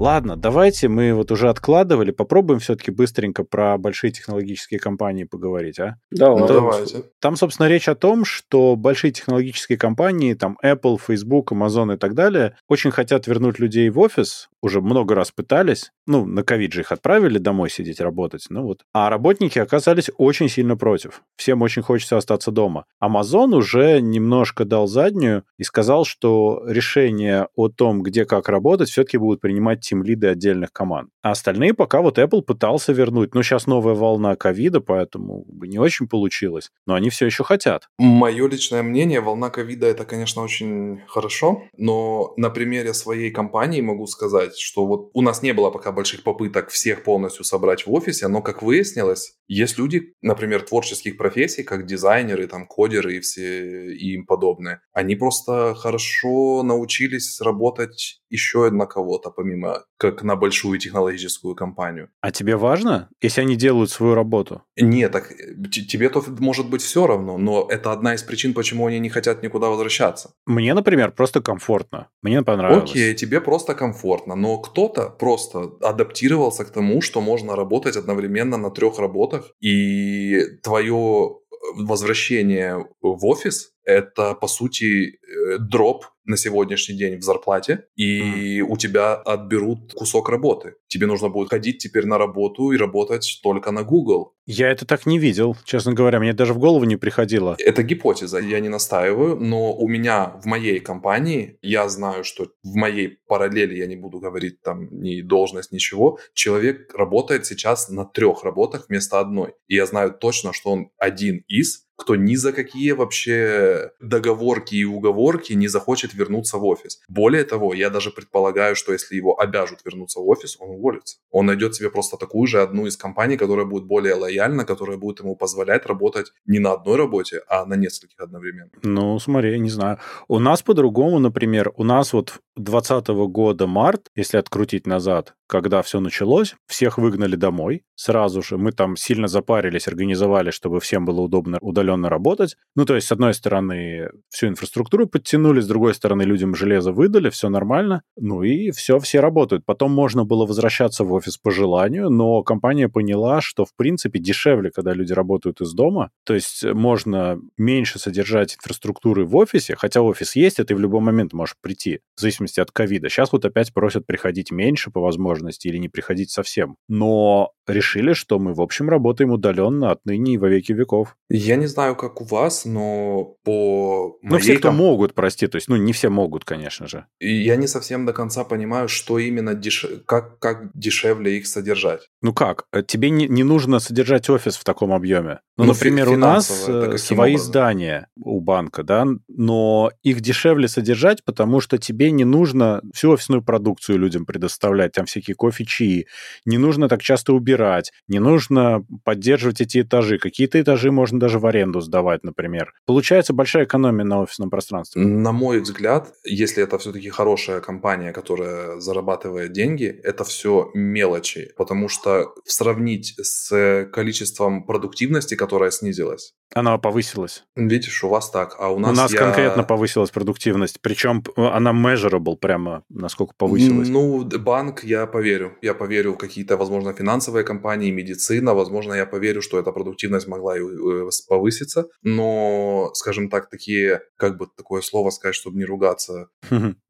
Speaker 2: Ладно, давайте мы вот уже откладывали, попробуем все-таки быстренько про большие технологические компании поговорить, а?
Speaker 1: Да,
Speaker 3: Ну,
Speaker 1: ладно.
Speaker 3: давайте.
Speaker 2: Там, собственно, речь о том, что большие технологические компании, там Apple, Facebook, Amazon и так далее, очень хотят вернуть людей в офис, уже много раз пытались, ну, на ковид же их отправили домой сидеть работать, ну вот. А работники оказались очень сильно против. Всем очень хочется остаться дома. Amazon уже немножко дал заднюю и сказал, что решение о том, где как работать, все-таки будут принимать тимлиды отдельных команд. А остальные пока вот Apple пытался вернуть. Ну, сейчас новая волна ковида, поэтому не очень получилось. Но они все еще хотят.
Speaker 3: Мое личное мнение, волна ковида это, конечно, очень хорошо. Но на примере своей компании могу сказать, что вот у нас не было пока больших попыток всех полностью собрать в офисе, но, как выяснилось, есть люди, например, творческих профессий, как дизайнеры, там, кодеры и все и им подобное. Они просто хорошо научились работать еще на кого-то, помимо как на большую технологическую компанию.
Speaker 2: А тебе важно, если они делают свою работу?
Speaker 3: Нет, так тебе-то может быть все равно, но это одна из причин, почему они не хотят никуда возвращаться.
Speaker 2: Мне, например, просто комфортно. Мне понравилось.
Speaker 3: Окей, тебе просто комфортно, но кто-то просто адаптировался к тому, что можно работать одновременно на трех работах, и твое возвращение в офис это, по сути, э, дроп на сегодняшний день в зарплате, и mm. у тебя отберут кусок работы. Тебе нужно будет ходить теперь на работу и работать только на Google.
Speaker 2: Я это так не видел, честно говоря, мне даже в голову не приходило.
Speaker 3: Это гипотеза, я не настаиваю, но у меня в моей компании, я знаю, что в моей параллели, я не буду говорить там ни должность, ничего, человек работает сейчас на трех работах вместо одной. И я знаю точно, что он один из кто ни за какие вообще договорки и уговорки не захочет вернуться в офис. Более того, я даже предполагаю, что если его обяжут вернуться в офис, он уволится. Он найдет себе просто такую же одну из компаний, которая будет более лояльна, которая будет ему позволять работать не на одной работе, а на нескольких одновременно.
Speaker 2: Ну, смотри, не знаю. У нас по-другому, например, у нас вот 2020 года март, если открутить назад, когда все началось, всех выгнали домой сразу же. Мы там сильно запарились, организовали, чтобы всем было удобно удаленно работать. Ну, то есть, с одной стороны, всю инфраструктуру подтянули, с другой стороны, людям железо выдали, все нормально. Ну и все, все работают. Потом можно было возвращаться в офис по желанию, но компания поняла, что, в принципе, дешевле, когда люди работают из дома. То есть, можно меньше содержать инфраструктуры в офисе, хотя офис есть, и ты в любой момент можешь прийти, в зависимости от ковида. Сейчас вот опять просят приходить меньше по возможности или не приходить совсем. Но решили, что мы, в общем, работаем удаленно отныне и во веки веков.
Speaker 3: Я не знаю, как у вас, но по
Speaker 2: Ну, все, кто могут, прости, то есть, ну, не все могут, конечно же.
Speaker 3: Я не совсем до конца понимаю, что именно, деш... как, как дешевле их содержать.
Speaker 2: Ну как? Э, тебе не, не нужно содержать офис в таком объеме. Ну, ну например, у нас э, свои образом? здания у банка, да, но их дешевле содержать, потому что тебе не нужно всю офисную продукцию людям предоставлять, там всякие кофе, чаи. Не нужно так часто убирать, не нужно поддерживать эти этажи. Какие-то этажи можно даже в аренду сдавать, например. Получается большая экономия на офисном пространстве.
Speaker 3: На мой взгляд, если это все-таки хорошая компания, которая зарабатывает деньги, это все мелочи, потому что сравнить с количеством продуктивности, которая снизилась,
Speaker 2: она повысилась.
Speaker 3: Видишь, у вас так, а у нас...
Speaker 2: У нас
Speaker 3: я...
Speaker 2: конкретно повысилась продуктивность, причем она measurable прямо, насколько повысилась.
Speaker 3: Ну, банк, я поверю. Я поверю в какие-то, возможно, финансовые компании, медицина, возможно, я поверю, что эта продуктивность могла и э, повыситься, но, скажем так, такие, как бы такое слово сказать, чтобы не ругаться,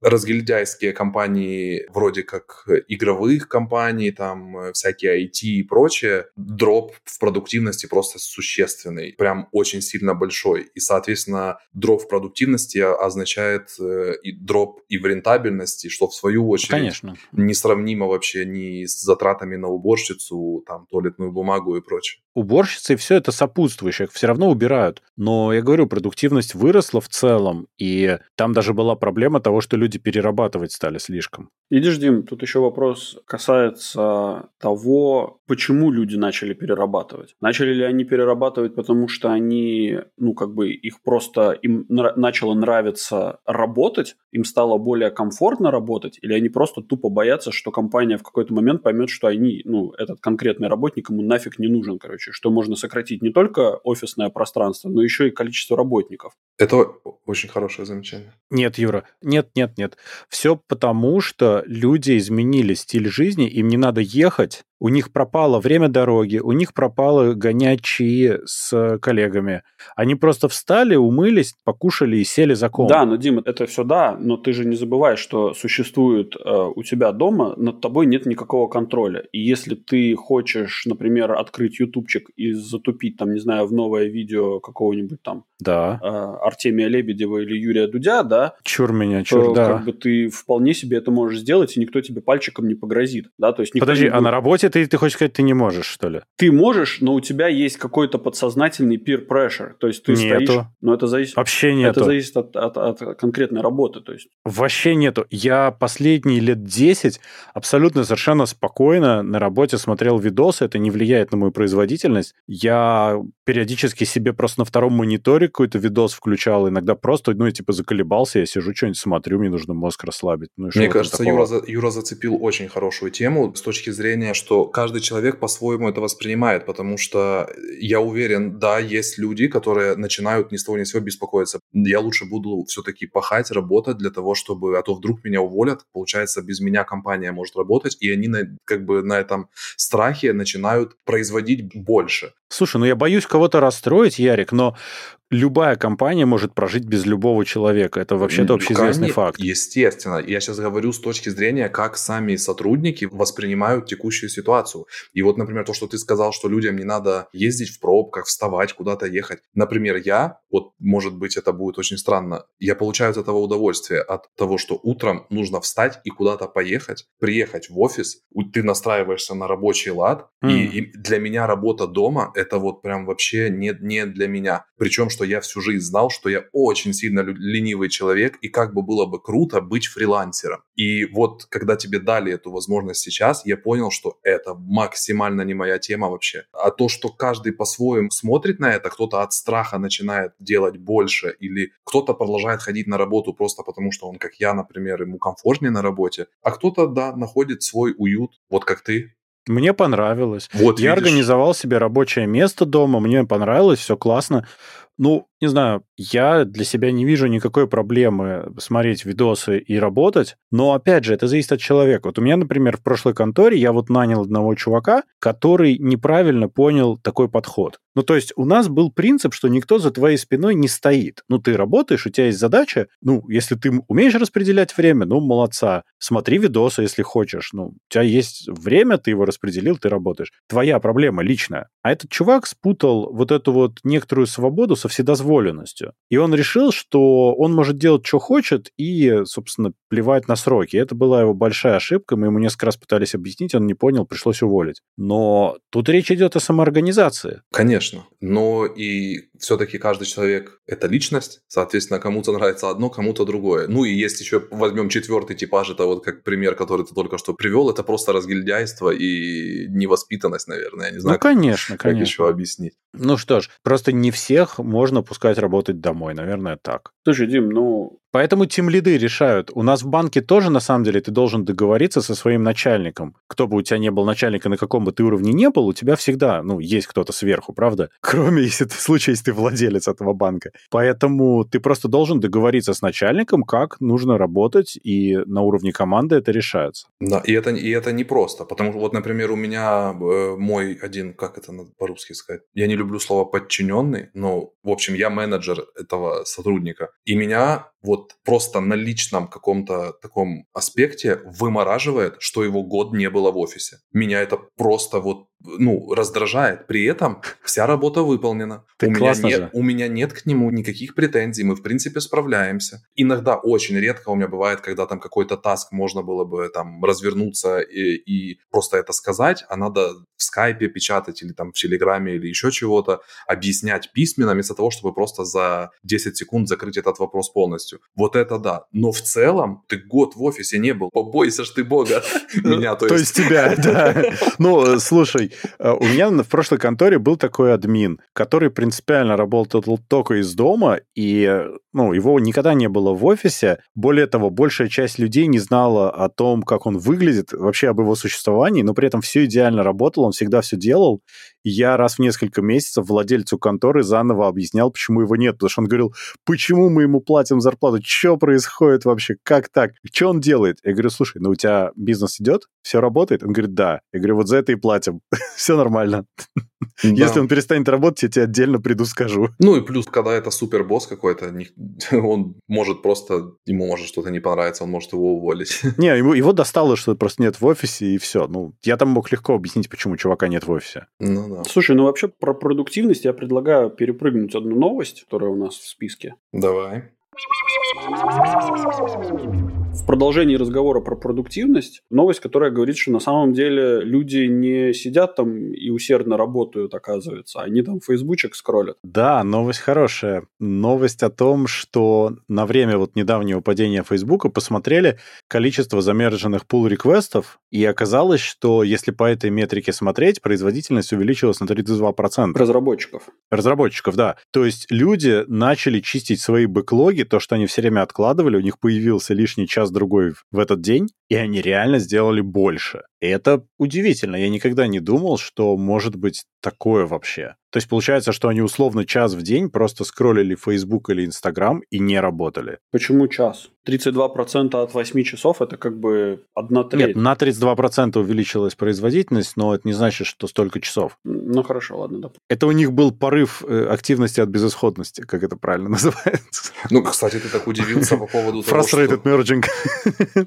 Speaker 3: разгильдяйские компании, вроде как игровых компаний, там, э, всякие IT и прочее, дроп в продуктивности просто существенный. Прям очень сильно большой. И, соответственно, дроп в продуктивности означает э, и дроп и в рентабельности, что в свою очередь
Speaker 2: Конечно.
Speaker 3: несравнимо вообще ни с затратами на уборщицу, там, туалетную бумагу и прочее.
Speaker 2: Уборщицы все это сопутствующее, все равно убирают. Но я говорю, продуктивность выросла в целом, и там даже была проблема того, что люди перерабатывать стали слишком.
Speaker 1: Видишь, Дим, тут еще вопрос касается того, почему люди начали перерабатывать. Начали ли они перерабатывать, потому что они, ну, как бы их просто, им нра- начало нравиться работать, им стало более комфортно работать, или они просто тупо боятся, что компания в какой-то момент поймет, что они, ну, этот конкретный работник ему нафиг не нужен, короче, что можно сократить не только офисное пространство, но еще и количество работников.
Speaker 3: Это очень хорошее замечание.
Speaker 2: Нет, Юра, нет, нет, нет. Все потому, что люди изменили стиль жизни, им не надо ехать, у них пропало время дороги, у них пропало гонять чаи с коллегами. Они просто встали, умылись, покушали и сели за комп.
Speaker 1: Да, но, Дима, это все да, но ты же не забывай, что существует э, у тебя дома, над тобой нет никакого контроля. И если ты хочешь, например, открыть ютубчик и затупить, там, не знаю, в новое видео какого-нибудь там
Speaker 2: да.
Speaker 1: э, Артемия Лебедева или Юрия Дудя, да,
Speaker 2: чур меня, чур,
Speaker 1: то
Speaker 2: да.
Speaker 1: как бы ты вполне себе это можешь сделать, и никто тебе пальчиком не погрозит, да, то есть
Speaker 2: Подожди,
Speaker 1: не
Speaker 2: а на работе ты, ты хочешь сказать, ты не можешь, что ли?
Speaker 1: Ты можешь, но у тебя есть какой-то подсознательный peer pressure, то есть ты
Speaker 2: Нету.
Speaker 1: стоишь, но это зависит,
Speaker 2: Вообще
Speaker 1: это
Speaker 2: нету.
Speaker 1: зависит от, от- от конкретной работы, то есть
Speaker 2: Вообще нету. Я последние лет 10 абсолютно совершенно спокойно на работе смотрел видосы, это не влияет на мою производительность. Я периодически себе просто на втором мониторе какой-то видос включал, иногда просто, ну, я типа заколебался, я сижу, что-нибудь смотрю, мне нужно мозг расслабить. Ну,
Speaker 3: Мне кажется,
Speaker 2: такого?
Speaker 3: Юра, Юра зацепил очень хорошую тему с точки зрения, что каждый человек по-своему это воспринимает, потому что я уверен, да, есть люди, которые начинают ни с того ни с сего беспокоиться. Я лучше буду все-таки пахать, работать для того, чтобы, а то вдруг меня уволят, получается, без меня компания может работать, и они на, как бы на этом страхе начинают производить больше.
Speaker 2: Слушай, ну я боюсь кого-то расстроить, Ярик, но любая компания может прожить без любого человека. Это вообще-то
Speaker 3: Ну,
Speaker 2: общеизвестный
Speaker 3: конечно,
Speaker 2: факт.
Speaker 3: Естественно. Я сейчас говорю с точки зрения, как сами сотрудники воспринимают текущую ситуацию. И вот, например, то, что ты сказал, что людям не надо ездить в пробках, вставать, куда-то ехать. Например, я, вот, может быть, это будет очень странно, я получаю от этого удовольствие, от того, что утром нужно встать и куда-то поехать, приехать в офис, ты настраиваешься на рабочий лад, и,
Speaker 2: Мгм.
Speaker 3: и для меня работа дома это вот прям вообще не, не для меня. Причем, что я всю жизнь знал, что я очень сильно ленивый человек, и как бы было бы круто быть фрилансером. И вот когда тебе дали эту возможность сейчас, я понял, что это максимально не моя тема вообще. А то, что каждый по-своему смотрит на это, кто-то от страха начинает делать больше, или кто-то продолжает ходить на работу просто потому, что он, как я, например, ему комфортнее на работе, а кто-то, да, находит свой уют, вот как ты.
Speaker 2: Мне понравилось.
Speaker 3: Вот
Speaker 2: Я
Speaker 3: видишь.
Speaker 2: организовал себе рабочее место дома, мне понравилось, все классно. Ну, не знаю, я для себя не вижу никакой проблемы смотреть видосы и работать, но, опять же, это зависит от человека. Вот у меня, например, в прошлой конторе я вот нанял одного чувака, который неправильно понял такой подход. Ну, то есть у нас был принцип, что никто за твоей спиной не стоит. Ну, ты работаешь, у тебя есть задача, ну, если ты умеешь распределять время, ну, молодца. Смотри видосы, если хочешь. Ну, у тебя есть время, ты его распределил, ты работаешь. Твоя проблема личная. А этот чувак спутал вот эту вот некоторую свободу со вседозволенностью. И он решил, что он может делать, что хочет, и, собственно, плевать на сроки. Это была его большая ошибка. Мы ему несколько раз пытались объяснить, он не понял, пришлось уволить. Но тут речь идет о самоорганизации.
Speaker 3: Конечно, но и все-таки каждый человек – это личность, соответственно, кому-то нравится одно, кому-то другое. Ну и есть еще, возьмем четвертый типаж, это вот как пример, который ты только что привел, это просто разгильдяйство и невоспитанность, наверное, я не знаю,
Speaker 2: ну, конечно,
Speaker 3: как
Speaker 2: конечно.
Speaker 3: еще объяснить.
Speaker 2: Ну что ж, просто не всех можно пускать работать домой, наверное, так.
Speaker 1: Слушай, Дим, ну,
Speaker 2: Поэтому тимлиды решают. У нас в банке тоже, на самом деле, ты должен договориться со своим начальником. Кто бы у тебя не был начальника, на каком бы ты уровне не был, у тебя всегда, ну, есть кто-то сверху, правда? [laughs] Кроме, если ты в случае, если ты владелец этого банка. Поэтому ты просто должен договориться с начальником, как нужно работать, и на уровне команды это решается.
Speaker 3: Да, и это, и это непросто, потому что вот, например, у меня э, мой один, как это по-русски сказать, я не люблю слово подчиненный, но, в общем, я менеджер этого сотрудника, и меня вот просто на личном каком-то таком аспекте вымораживает, что его год не было в офисе. Меня это просто вот ну, раздражает. При этом вся работа выполнена.
Speaker 2: Ты
Speaker 3: у, меня нет,
Speaker 2: же.
Speaker 3: у меня нет к нему никаких претензий. Мы, в принципе, справляемся. Иногда, очень редко у меня бывает, когда там какой-то таск можно было бы там развернуться и, и просто это сказать, а надо в скайпе печатать или там в телеграме или еще чего-то, объяснять письменно, вместо того, чтобы просто за 10 секунд закрыть этот вопрос полностью. Вот это да. Но в целом ты год в офисе не был. Побойся ж ты бога. [laughs] Меня, то
Speaker 2: То
Speaker 3: есть.
Speaker 2: есть тебя, да. [laughs] Ну, слушай, э, у меня в прошлой конторе был такой админ, который принципиально работал только из дома, и, ну, его никогда не было в офисе. Более того, большая часть людей не знала о том, как он выглядит, вообще об его существовании, но при этом все идеально работало, он всегда все делал. И я раз в несколько месяцев владельцу конторы заново объяснял, почему его нет, потому что он говорил, почему мы ему платим зарплату, что происходит вообще, как так, что он делает? Я говорю, слушай, ну у тебя бизнес идет, все работает? Он говорит, да. Я говорю, вот за это и платим. [laughs] все нормально. Если он перестанет работать, я тебе отдельно приду скажу.
Speaker 3: Ну и плюс, когда это супербосс какой-то, [laughs] он может просто, ему может что-то не понравиться, он может его уволить. [laughs]
Speaker 2: Не, его, его достало, что просто нет в офисе, и все. Ну, я там мог легко объяснить, почему чувака нет в офисе.
Speaker 1: Ну да. Слушай, ну вообще про продуктивность я предлагаю перепрыгнуть одну новость, которая у нас в списке.
Speaker 3: Давай.
Speaker 1: В продолжении разговора про продуктивность, новость, которая говорит, что на самом деле люди не сидят там и усердно работают, оказывается, они там фейсбучек скроллят.
Speaker 2: Да, новость хорошая. Новость о том, что на время вот недавнего падения Фейсбука посмотрели количество замерженных pull-реквестов, и оказалось, что если по этой метрике смотреть, производительность увеличилась на 32%.
Speaker 1: Разработчиков.
Speaker 2: Разработчиков, да. То есть люди начали чистить свои бэклоги, то, что они все время откладывали, у них появился лишний час час-другой в этот день, и они реально сделали больше. И это удивительно. Я никогда не думал, что может быть такое вообще. То есть получается, что они условно час в день просто скроллили Facebook или Instagram и не работали.
Speaker 1: Почему час? 32% от 8 часов – это как бы одна треть.
Speaker 2: Нет, на 32% увеличилась производительность, но это не значит, что столько часов.
Speaker 1: Ну хорошо, ладно. Да.
Speaker 2: Это у них был порыв э, активности от безысходности, как это правильно [laughs] называется.
Speaker 3: Ну, кстати, ты так удивился по поводу того,
Speaker 2: что... Frustrated merging.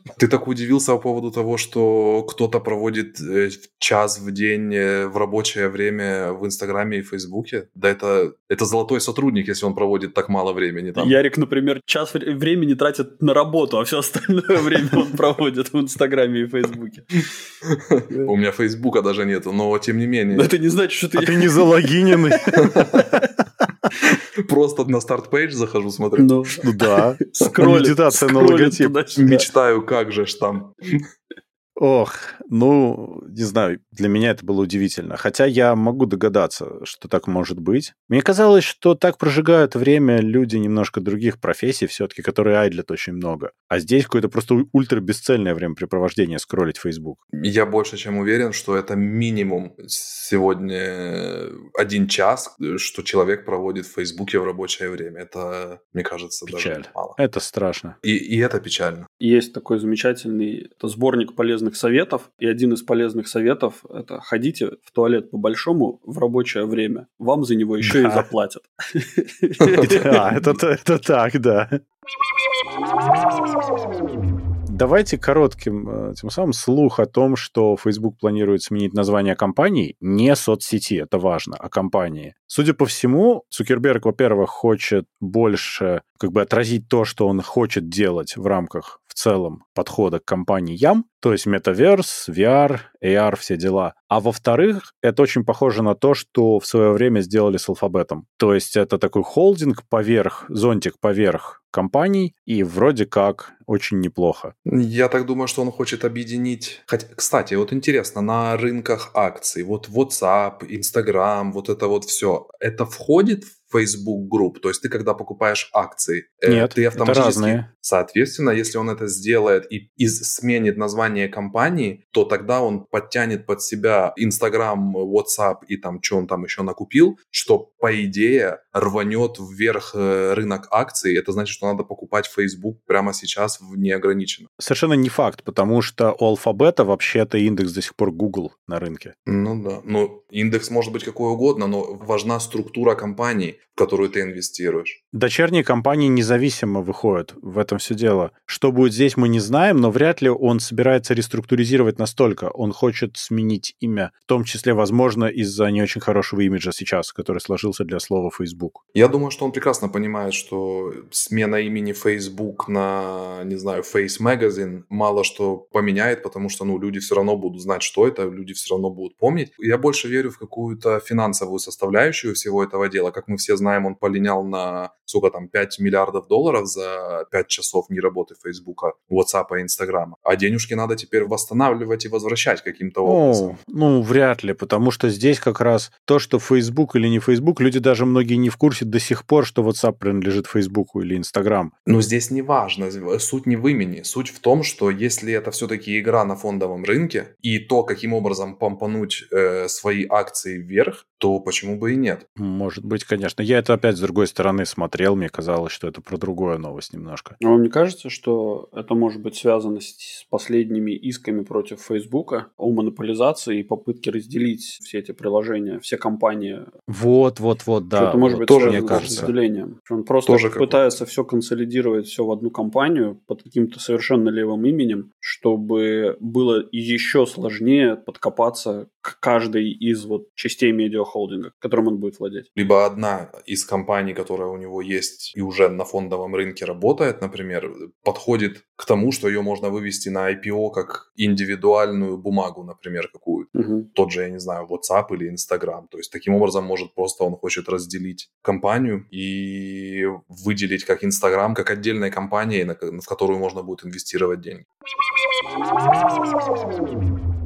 Speaker 2: [laughs]
Speaker 3: Ты так удивился по поводу того, что кто-то проводит э, час в день э, в рабочее время в Инстаграме и Фейсбуке. Да это, это золотой сотрудник, если он проводит так мало времени там.
Speaker 1: Ярик, например, час времени тратит на работу, а все остальное время он проводит в Инстаграме и Фейсбуке.
Speaker 3: У меня Фейсбука даже нету, но тем не менее.
Speaker 1: Это не значит, что ты...
Speaker 2: А ты не залогиненный. [laughs]
Speaker 3: Просто на старт-пейдж захожу, смотрю.
Speaker 2: Ну, ну да. Медитация на логотип.
Speaker 3: Мечтаю, как же ж там.
Speaker 2: Ох, ну, не знаю, для меня это было удивительно. Хотя я могу догадаться, что так может быть. Мне казалось, что так прожигают время люди немножко других профессий все-таки, которые айдлят очень много. А здесь какое-то просто ультра бесцельное времяпрепровождение скроллить Facebook.
Speaker 3: Я больше чем уверен, что это минимум сегодня один час, что человек проводит в Фейсбуке в рабочее время. Это, мне кажется,
Speaker 2: Печаль.
Speaker 3: даже мало.
Speaker 2: Это страшно.
Speaker 3: И, и это печально.
Speaker 1: Есть такой замечательный это сборник полезных советов, и один из полезных советов – это ходите в туалет по-большому в рабочее время. Вам за него еще и заплатят.
Speaker 2: Да, [laughs] это так, да. Давайте коротким э, тем самым слух о том, что Facebook планирует сменить название компании, не соцсети, это важно, а компании. Судя по всему, Цукерберг, во-первых, хочет больше как бы отразить то, что он хочет делать в рамках в целом подхода к компаниям, то есть метаверс, VR, AR, все дела. А во-вторых, это очень похоже на то, что в свое время сделали с алфабетом. То есть это такой холдинг поверх, зонтик поверх компаний, и вроде как очень неплохо.
Speaker 3: Я так думаю, что он хочет объединить... Хотя, кстати, вот интересно, на рынках акций, вот WhatsApp, Instagram, вот это вот все, это входит в Facebook Group. То есть ты, когда покупаешь акции,
Speaker 2: э, Нет, ты автоматически... Это разные.
Speaker 3: Соответственно, если он это сделает и из, сменит название компании, то тогда он подтянет под себя Instagram, WhatsApp и там, что он там еще накупил, что, по идее, рванет вверх э, рынок акций. Это значит, что надо покупать Facebook прямо сейчас в неограниченно.
Speaker 2: Совершенно не факт, потому что у алфабета вообще-то индекс до сих пор Google на рынке.
Speaker 3: Ну да. Ну, индекс может быть какой угодно, но важна структура компании в которую ты инвестируешь.
Speaker 2: Дочерние компании независимо выходят, в этом все дело. Что будет здесь, мы не знаем, но вряд ли он собирается реструктуризировать настолько. Он хочет сменить имя, в том числе, возможно, из-за не очень хорошего имиджа сейчас, который сложился для слова Facebook.
Speaker 3: Я думаю, что он прекрасно понимает, что смена имени Facebook на, не знаю, Face Magazine мало что поменяет, потому что, ну, люди все равно будут знать, что это, люди все равно будут помнить. Я больше верю в какую-то финансовую составляющую всего этого дела, как мы все знаем, он полинял на, сколько там, 5 миллиардов долларов за 5 часов не работы Фейсбука, WhatsApp и Инстаграма. А денежки надо теперь восстанавливать и возвращать каким-то образом. О,
Speaker 2: ну, вряд ли, потому что здесь как раз то, что Facebook или не Facebook, люди даже многие не в курсе до сих пор, что WhatsApp принадлежит Фейсбуку или Инстаграм.
Speaker 3: Но здесь не важно. Суть не в имени. Суть в том, что если это все-таки игра на фондовом рынке, и то, каким образом помпануть э, свои акции вверх, то почему бы и нет?
Speaker 2: Может быть, конечно. Я это опять с другой стороны смотрел, мне казалось, что это про другую новость немножко.
Speaker 1: Но вам не кажется, что это может быть связано с последними исками против Фейсбука о монополизации и попытке разделить все эти приложения, все компании?
Speaker 2: Вот, вот, вот, да.
Speaker 1: Что-то может
Speaker 2: вот
Speaker 1: быть
Speaker 2: тоже, мне
Speaker 1: с
Speaker 2: кажется.
Speaker 1: разделением. Он просто
Speaker 3: Тоже
Speaker 1: пытается все консолидировать все в одну компанию под каким-то совершенно левым именем, чтобы было еще сложнее подкопаться к каждой из вот частей медиахолдинга, которым он будет владеть.
Speaker 3: Либо одна из компаний, которая у него есть и уже на фондовом рынке работает, например, подходит к тому, что ее можно вывести на IPO как индивидуальную бумагу, например, какую-то.
Speaker 1: Мгм.
Speaker 3: Тот же, я не знаю, WhatsApp или Instagram. То есть таким образом, может, просто он хочет разделить компанию и выделить как Instagram, как отдельной компанией, в которую можно будет инвестировать деньги.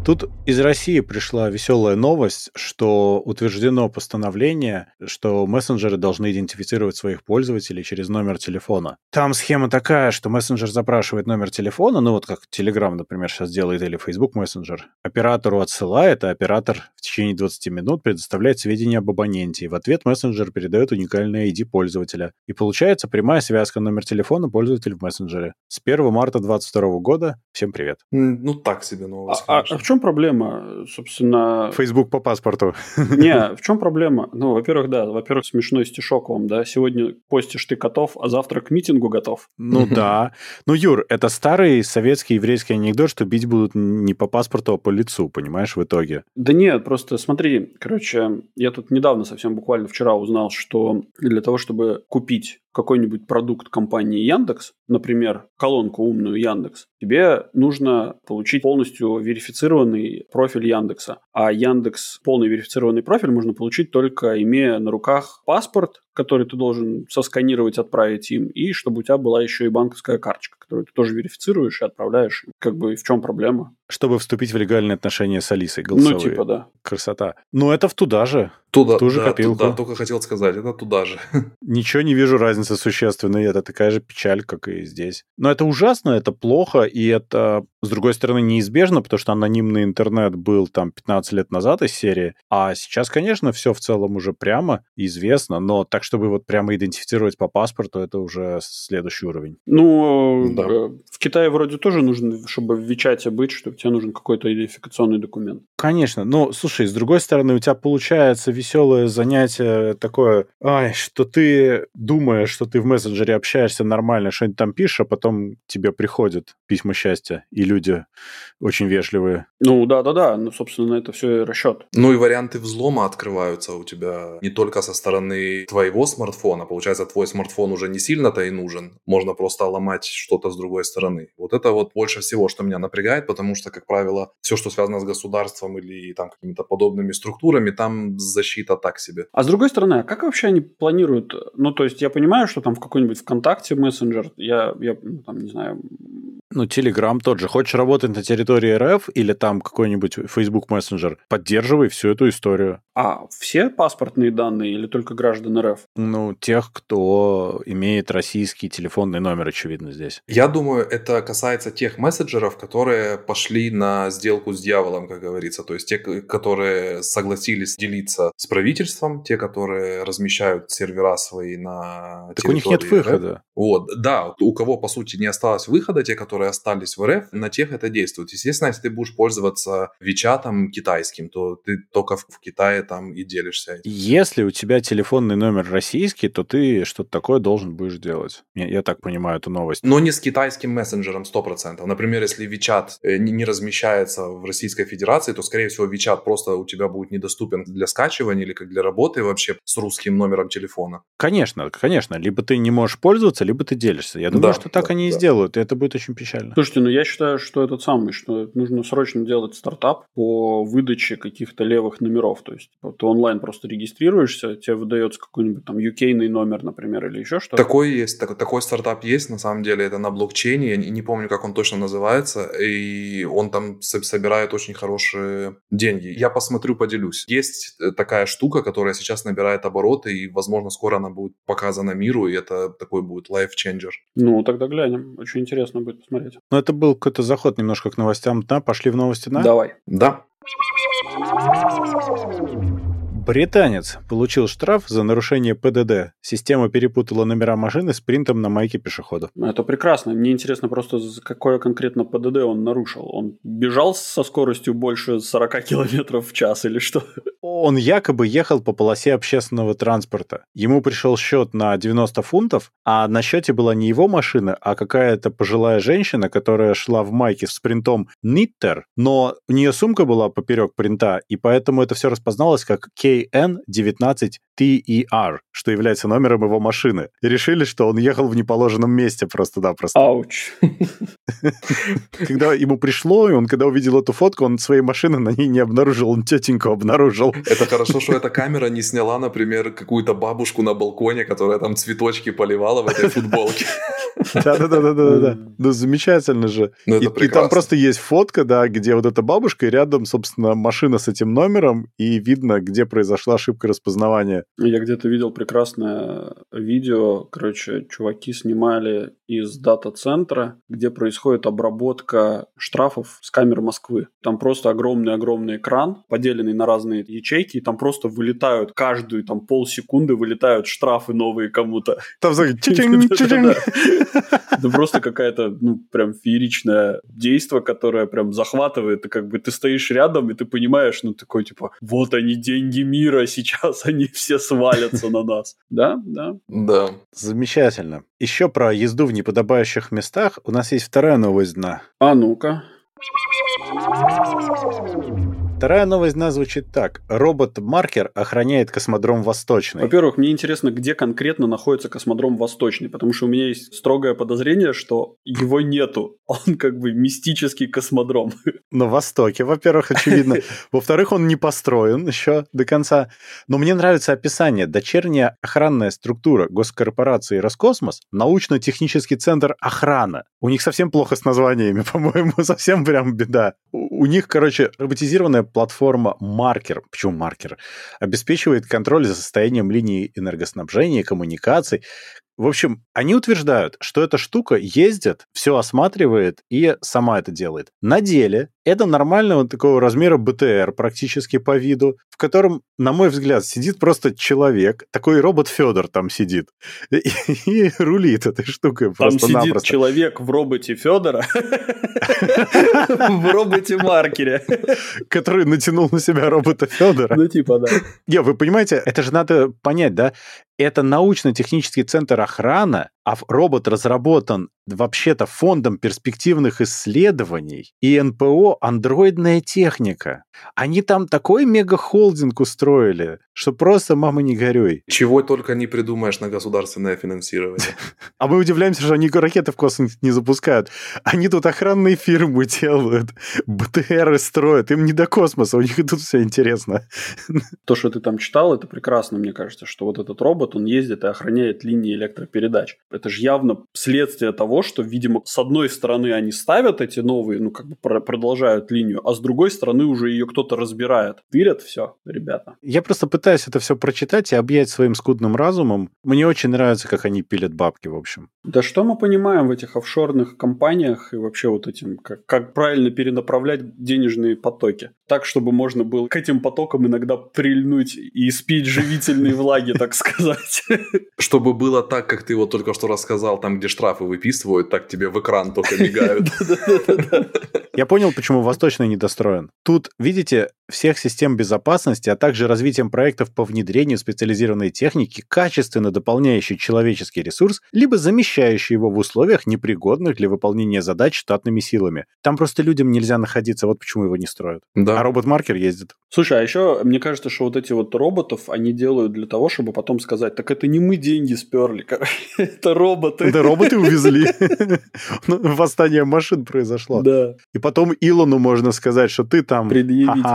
Speaker 2: Тут из России пришла веселая новость, что утверждено постановление, что мессенджеры должны идентифицировать своих пользователей через номер телефона. Там схема такая, что мессенджер запрашивает номер телефона, ну вот как Telegram, например, сейчас делает, или Facebook мессенджер. Оператору отсылает, а оператор в течение 20 минут предоставляет сведения об абоненте. И в ответ мессенджер передает уникальный ID пользователя. И получается прямая связка номер телефона пользователя в мессенджере. С 1 марта 2022 года. Всем привет.
Speaker 3: Ну, так себе новость,
Speaker 1: А, а-
Speaker 3: конечно.
Speaker 1: а в чем проблема, собственно?
Speaker 2: Facebook по паспорту. [laughs]
Speaker 1: Не, в чем проблема? Ну, во-первых, да, во-первых, смешной стишок вам, да, сегодня постишь ты котов, а завтра к митингу готов.
Speaker 2: Ну да. Ну, Юр, это старый советский еврейский анекдот, что бить будут не по паспорту, а по лицу, понимаешь, в итоге.
Speaker 1: Да нет, просто смотри, короче, я тут недавно, совсем буквально вчера узнал, что для того, чтобы купить какой-нибудь продукт компании Яндекс, например, колонку умную Яндекс, тебе нужно получить полностью верифицированный профиль Яндекса. А Яндекс полный верифицированный профиль можно получить только имея на руках паспорт, который ты должен сосканировать, отправить им, и чтобы у тебя была еще и банковская карточка, которую ты тоже верифицируешь и отправляешь. Как бы в чем проблема?
Speaker 2: Чтобы вступить в легальные отношения с Алисой голосовые.
Speaker 1: Ну, типа, да.
Speaker 2: Красота. Ну, это в туда же.
Speaker 3: Туда,
Speaker 2: в ту же
Speaker 3: да,
Speaker 2: копилку.
Speaker 3: туда, только хотел сказать, это туда же. [laughs]
Speaker 2: Ничего не вижу разницы существенной. Это такая же печаль, как и здесь. Но это ужасно, это плохо, и это, с другой стороны, неизбежно, потому что анонимный интернет был там 15 лет назад из серии. А сейчас, конечно, все в целом уже прямо известно, но так, чтобы вот прямо идентифицировать по паспорту, это уже следующий уровень.
Speaker 1: Ну,
Speaker 3: Да.
Speaker 1: э, в Китае вроде тоже нужно, чтобы в Вичате быть, чтобы тебе нужен какой-то идентификационный документ.
Speaker 2: Конечно. Но, слушай, с другой стороны, у тебя получается веселое занятие такое, ай, что ты думаешь, что ты в мессенджере общаешься нормально, что-нибудь там пишешь, а потом тебе приходят письма счастья, и люди очень вежливые.
Speaker 1: Ну, да-да-да, ну, собственно, на это все и расчет.
Speaker 3: Ну и варианты взлома открываются у тебя не только со стороны твоего смартфона. Получается, твой смартфон уже не сильно-то и нужен. Можно просто ломать что-то с другой стороны. Вот это вот больше всего, что меня напрягает, потому что, как правило, все, что связано с государством или там какими-то подобными структурами, там защита так себе.
Speaker 1: А с другой стороны, а как вообще они планируют? Ну, то есть, я понимаю, что там в какой-нибудь ВКонтакте мессенджер, я, я ну, там, не знаю,
Speaker 2: Ну, Телеграм тот же. Хочешь работать на территории РФ или там какой-нибудь Facebook мессенджер, поддерживай всю эту историю.
Speaker 1: а все паспортные данные или только граждан РФ?
Speaker 2: Ну, тех, кто имеет российский телефонный номер, очевидно, здесь.
Speaker 3: Я думаю, это касается тех мессенджеров, которые пошли на сделку с дьяволом, как говорится. То есть те, которые согласились делиться с правительством, те, которые размещают сервера свои на
Speaker 2: Так у них нет выхода.
Speaker 3: Вот, да, у кого, по сути, не осталось выхода, те, которые остались в РФ, на тех это действует. Естественно, если ты будешь пользоваться Вичатом китайским, то ты только в Китае там и делишься.
Speaker 2: Если у тебя телефонный номер российский, то ты что-то такое должен будешь делать. Я, я так понимаю эту новость.
Speaker 3: Но не с китайским мессенджером 100%. Например, если Вичат э, не размещается в Российской Федерации, то, скорее всего, Вичат просто у тебя будет недоступен для скачивания или как для работы вообще с русским номером телефона.
Speaker 2: Конечно, конечно. Либо ты не можешь пользоваться, либо ты делишься. Я думаю,
Speaker 3: Да,
Speaker 2: что так
Speaker 3: да,
Speaker 2: они и
Speaker 3: да.
Speaker 2: сделают, и это будет очень
Speaker 3: То
Speaker 2: печально.
Speaker 1: Слушайте, ну я считаю, что этот самый, что нужно срочно делать стартап по выдаче каких-то левых номеров. То есть ты онлайн просто регистрируешься, тебе выдается какой-нибудь там UK номер, например, или еще что-то.
Speaker 3: Такой есть, такой, такой стартап есть, на самом деле, это на блокчейне, я не, не помню, как он точно называется, и он там собирает очень хорошие деньги. Я посмотрю, поделюсь. Есть э, такая штука, которая сейчас набирает обороты, и, возможно, скоро она будет показана миру, и это такой будет life changer.
Speaker 1: Ну, тогда глянем. Очень интересно будет посмотреть.
Speaker 2: Ну, это был какой-то заход немножко к новостям. Да, пошли в новости, да?
Speaker 1: Давай.
Speaker 3: Да.
Speaker 2: Британец получил штраф за нарушение ПДД. Система перепутала номера машины с принтом на майке пешехода.
Speaker 1: Это прекрасно. Мне интересно просто, какое конкретно ПДД он нарушил. Он бежал со скоростью больше 40 километров в час или что?
Speaker 2: Он якобы ехал по полосе общественного транспорта. Ему пришел счет на 90 фунтов, а на счете была не его машина, а какая-то пожилая женщина, которая шла в майке с принтом Knitter, но у нее сумка была поперек принта, и поэтому это все распозналось как K KN19TER, что является номером его машины. И решили, что он ехал в неположенном месте просто-напросто.
Speaker 1: Ауч.
Speaker 2: Когда ему пришло, и он когда увидел эту фотку, он своей машины на ней не обнаружил, он тетеньку обнаружил.
Speaker 3: Это хорошо, что эта камера не сняла, например, какую-то бабушку на балконе, которая там цветочки поливала в этой футболке.
Speaker 2: Да-да-да-да-да. Ну, замечательно же.
Speaker 3: Ну,
Speaker 2: и, и там просто есть фотка, да, где вот эта бабушка, и рядом, собственно, машина с этим номером, и видно, где произошла ошибка распознавания.
Speaker 1: Я где-то видел прекрасное видео, короче, чуваки снимали из дата-центра, где происходит обработка штрафов с камер Москвы. Там просто огромный-огромный экран, поделенный на разные ячейки, и там просто вылетают каждую там полсекунды вылетают штрафы новые кому-то.
Speaker 2: Там [laughs]
Speaker 1: Это просто какая-то, ну, прям фееричное действо, которое прям захватывает. И как бы ты стоишь рядом, и ты понимаешь, ну, такой, типа, вот они, деньги мира, [laughs] сейчас они все свалятся на нас. [laughs] Да, да.
Speaker 3: Да.
Speaker 2: Замечательно. Еще про езду в неподобающих местах у нас есть вторая новость дна.
Speaker 1: А ну-ка.
Speaker 2: Вторая новость дна звучит так. Робот-маркер охраняет космодром Восточный.
Speaker 1: Во-первых, мне интересно, где конкретно находится космодром Восточный, потому что у меня есть строгое подозрение, что его нету. Он как бы мистический космодром.
Speaker 2: На Востоке, во-первых, очевидно. [laughs] Во-вторых, он не построен еще до конца. Но мне нравится описание. Дочерняя охранная структура госкорпорации Роскосмос, научно-технический центр охрана. У них совсем плохо с названиями, [laughs] по-моему, совсем прям беда. У них, короче, роботизированная платформа Маркер, почему Маркер, обеспечивает контроль за состоянием линии энергоснабжения, коммуникаций, в общем, они утверждают, что эта штука ездит, все осматривает и сама это делает. На деле это нормального такого размера БТР практически по виду, в котором, на мой взгляд, сидит просто человек, такой робот Федор там сидит и, и рулит этой штукой
Speaker 1: Там сидит человек в роботе Федора, [laughs] в роботе Маркере.
Speaker 2: Который натянул на себя робота Федора.
Speaker 1: Ну типа да.
Speaker 2: Не, вы понимаете, это же надо понять, да? Это научно-технический центр охрана, а робот разработан вообще-то фондом перспективных исследований и НПО «Андроидная техника». Они там такой мега-холдинг устроили, что просто мама не горюй.
Speaker 3: Чего только не придумаешь на государственное финансирование. [laughs]
Speaker 2: А мы удивляемся, что они ракеты в космос не запускают. Они тут охранные фирмы делают, БТРы строят, им не до космоса, у них и тут все интересно. [laughs]
Speaker 1: То, что ты там читал, это прекрасно, мне кажется, что вот этот робот, он ездит и охраняет линии электропередач. Это же явно следствие того, что, видимо, с одной стороны они ставят эти новые, ну, как бы продолжают линию, а с другой стороны уже ее кто-то разбирает. Тырят все, ребята.
Speaker 2: Я просто пытаюсь это все прочитать и объять своим скудным разумом. Мне очень нравится, как они пилят бабки, в общем.
Speaker 1: Да что мы понимаем в этих офшорных компаниях и вообще вот этим, как, как правильно перенаправлять денежные потоки? Так, чтобы можно было к этим потокам иногда прильнуть и спить живительной влаги, так сказать.
Speaker 3: Чтобы было так, как ты вот только что рассказал, там, где штрафы выписывают, так тебе в экран только мигают. [laughs]
Speaker 2: Я понял, почему Восточный недостроен. Тут, видите, всех систем безопасности, а также развитием проектов по внедрению специализированной техники, качественно дополняющий человеческий ресурс, либо замещающий его в условиях, непригодных для выполнения задач штатными силами. Там просто людям нельзя находиться, вот почему его не строят.
Speaker 3: Да.
Speaker 2: А робот-маркер ездит.
Speaker 1: Слушай, а еще мне кажется, что вот эти вот роботов они делают для того, чтобы потом сказать, так это не мы деньги сперли, это [laughs] Это роботы.
Speaker 2: Да, роботы [laughs] увезли. [laughs] Ну, восстание машин произошло.
Speaker 1: Да.
Speaker 2: И потом Илону можно сказать, что ты там...
Speaker 1: Предъявить.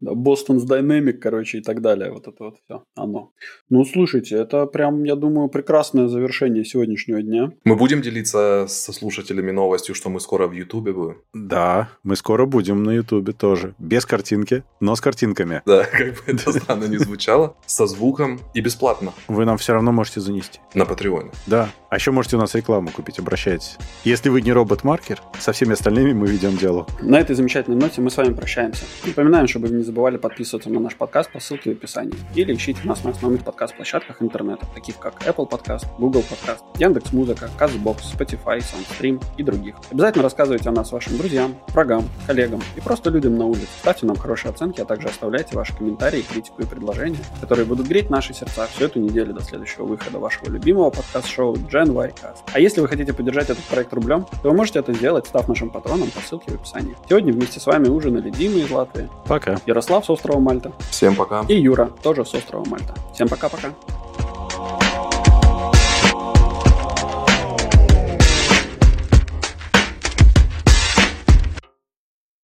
Speaker 1: Бостон's Dynamic, короче, и так далее. Вот это вот все. Оно. Ну, слушайте, это прям, я думаю, прекрасное завершение сегодняшнего дня.
Speaker 3: Мы будем делиться со слушателями новостью, что мы скоро в Ютубе будем?
Speaker 2: Да, мы скоро будем на Ютубе тоже. Без картинки, но с картинками.
Speaker 3: Да, как бы это странно не звучало. Со звуком и бесплатно.
Speaker 2: Вы нам все равно можете занести.
Speaker 3: На Патреоне.
Speaker 2: Да. А еще можете у нас рекламу купить, обращайтесь. Если вы не робот-маркер, со всеми остальными мы ведем дело.
Speaker 1: На этой замечательной ноте мы с вами прощаемся. Напоминаем, чтобы вы не забывали подписываться на наш подкаст по ссылке в описании. Или ищите нас на основных подкаст-площадках интернета, таких как Apple Podcast, Google Podcast, Яндекс.Музыка, CastBox, Spotify, SoundStream и других. Обязательно рассказывайте о нас вашим друзьям, врагам, коллегам и просто людям на улице. Ставьте нам хорошие оценки, а также оставляйте ваши комментарии, критику и предложения, которые будут греть наши сердца всю эту неделю до следующего выхода вашего любимого подкаст-шоу Gen Y Cast. А если вы хотите поддержать этот проект рублем, то вы можете это сделать, став нашим патроном по ссылке в описании. Сегодня вместе с вами ужинали Дима из Латвии,
Speaker 2: Пока.
Speaker 1: Ярослав с острова Мальта
Speaker 3: Всем пока.
Speaker 1: и Юра тоже с острова Мальта. Всем пока-пока.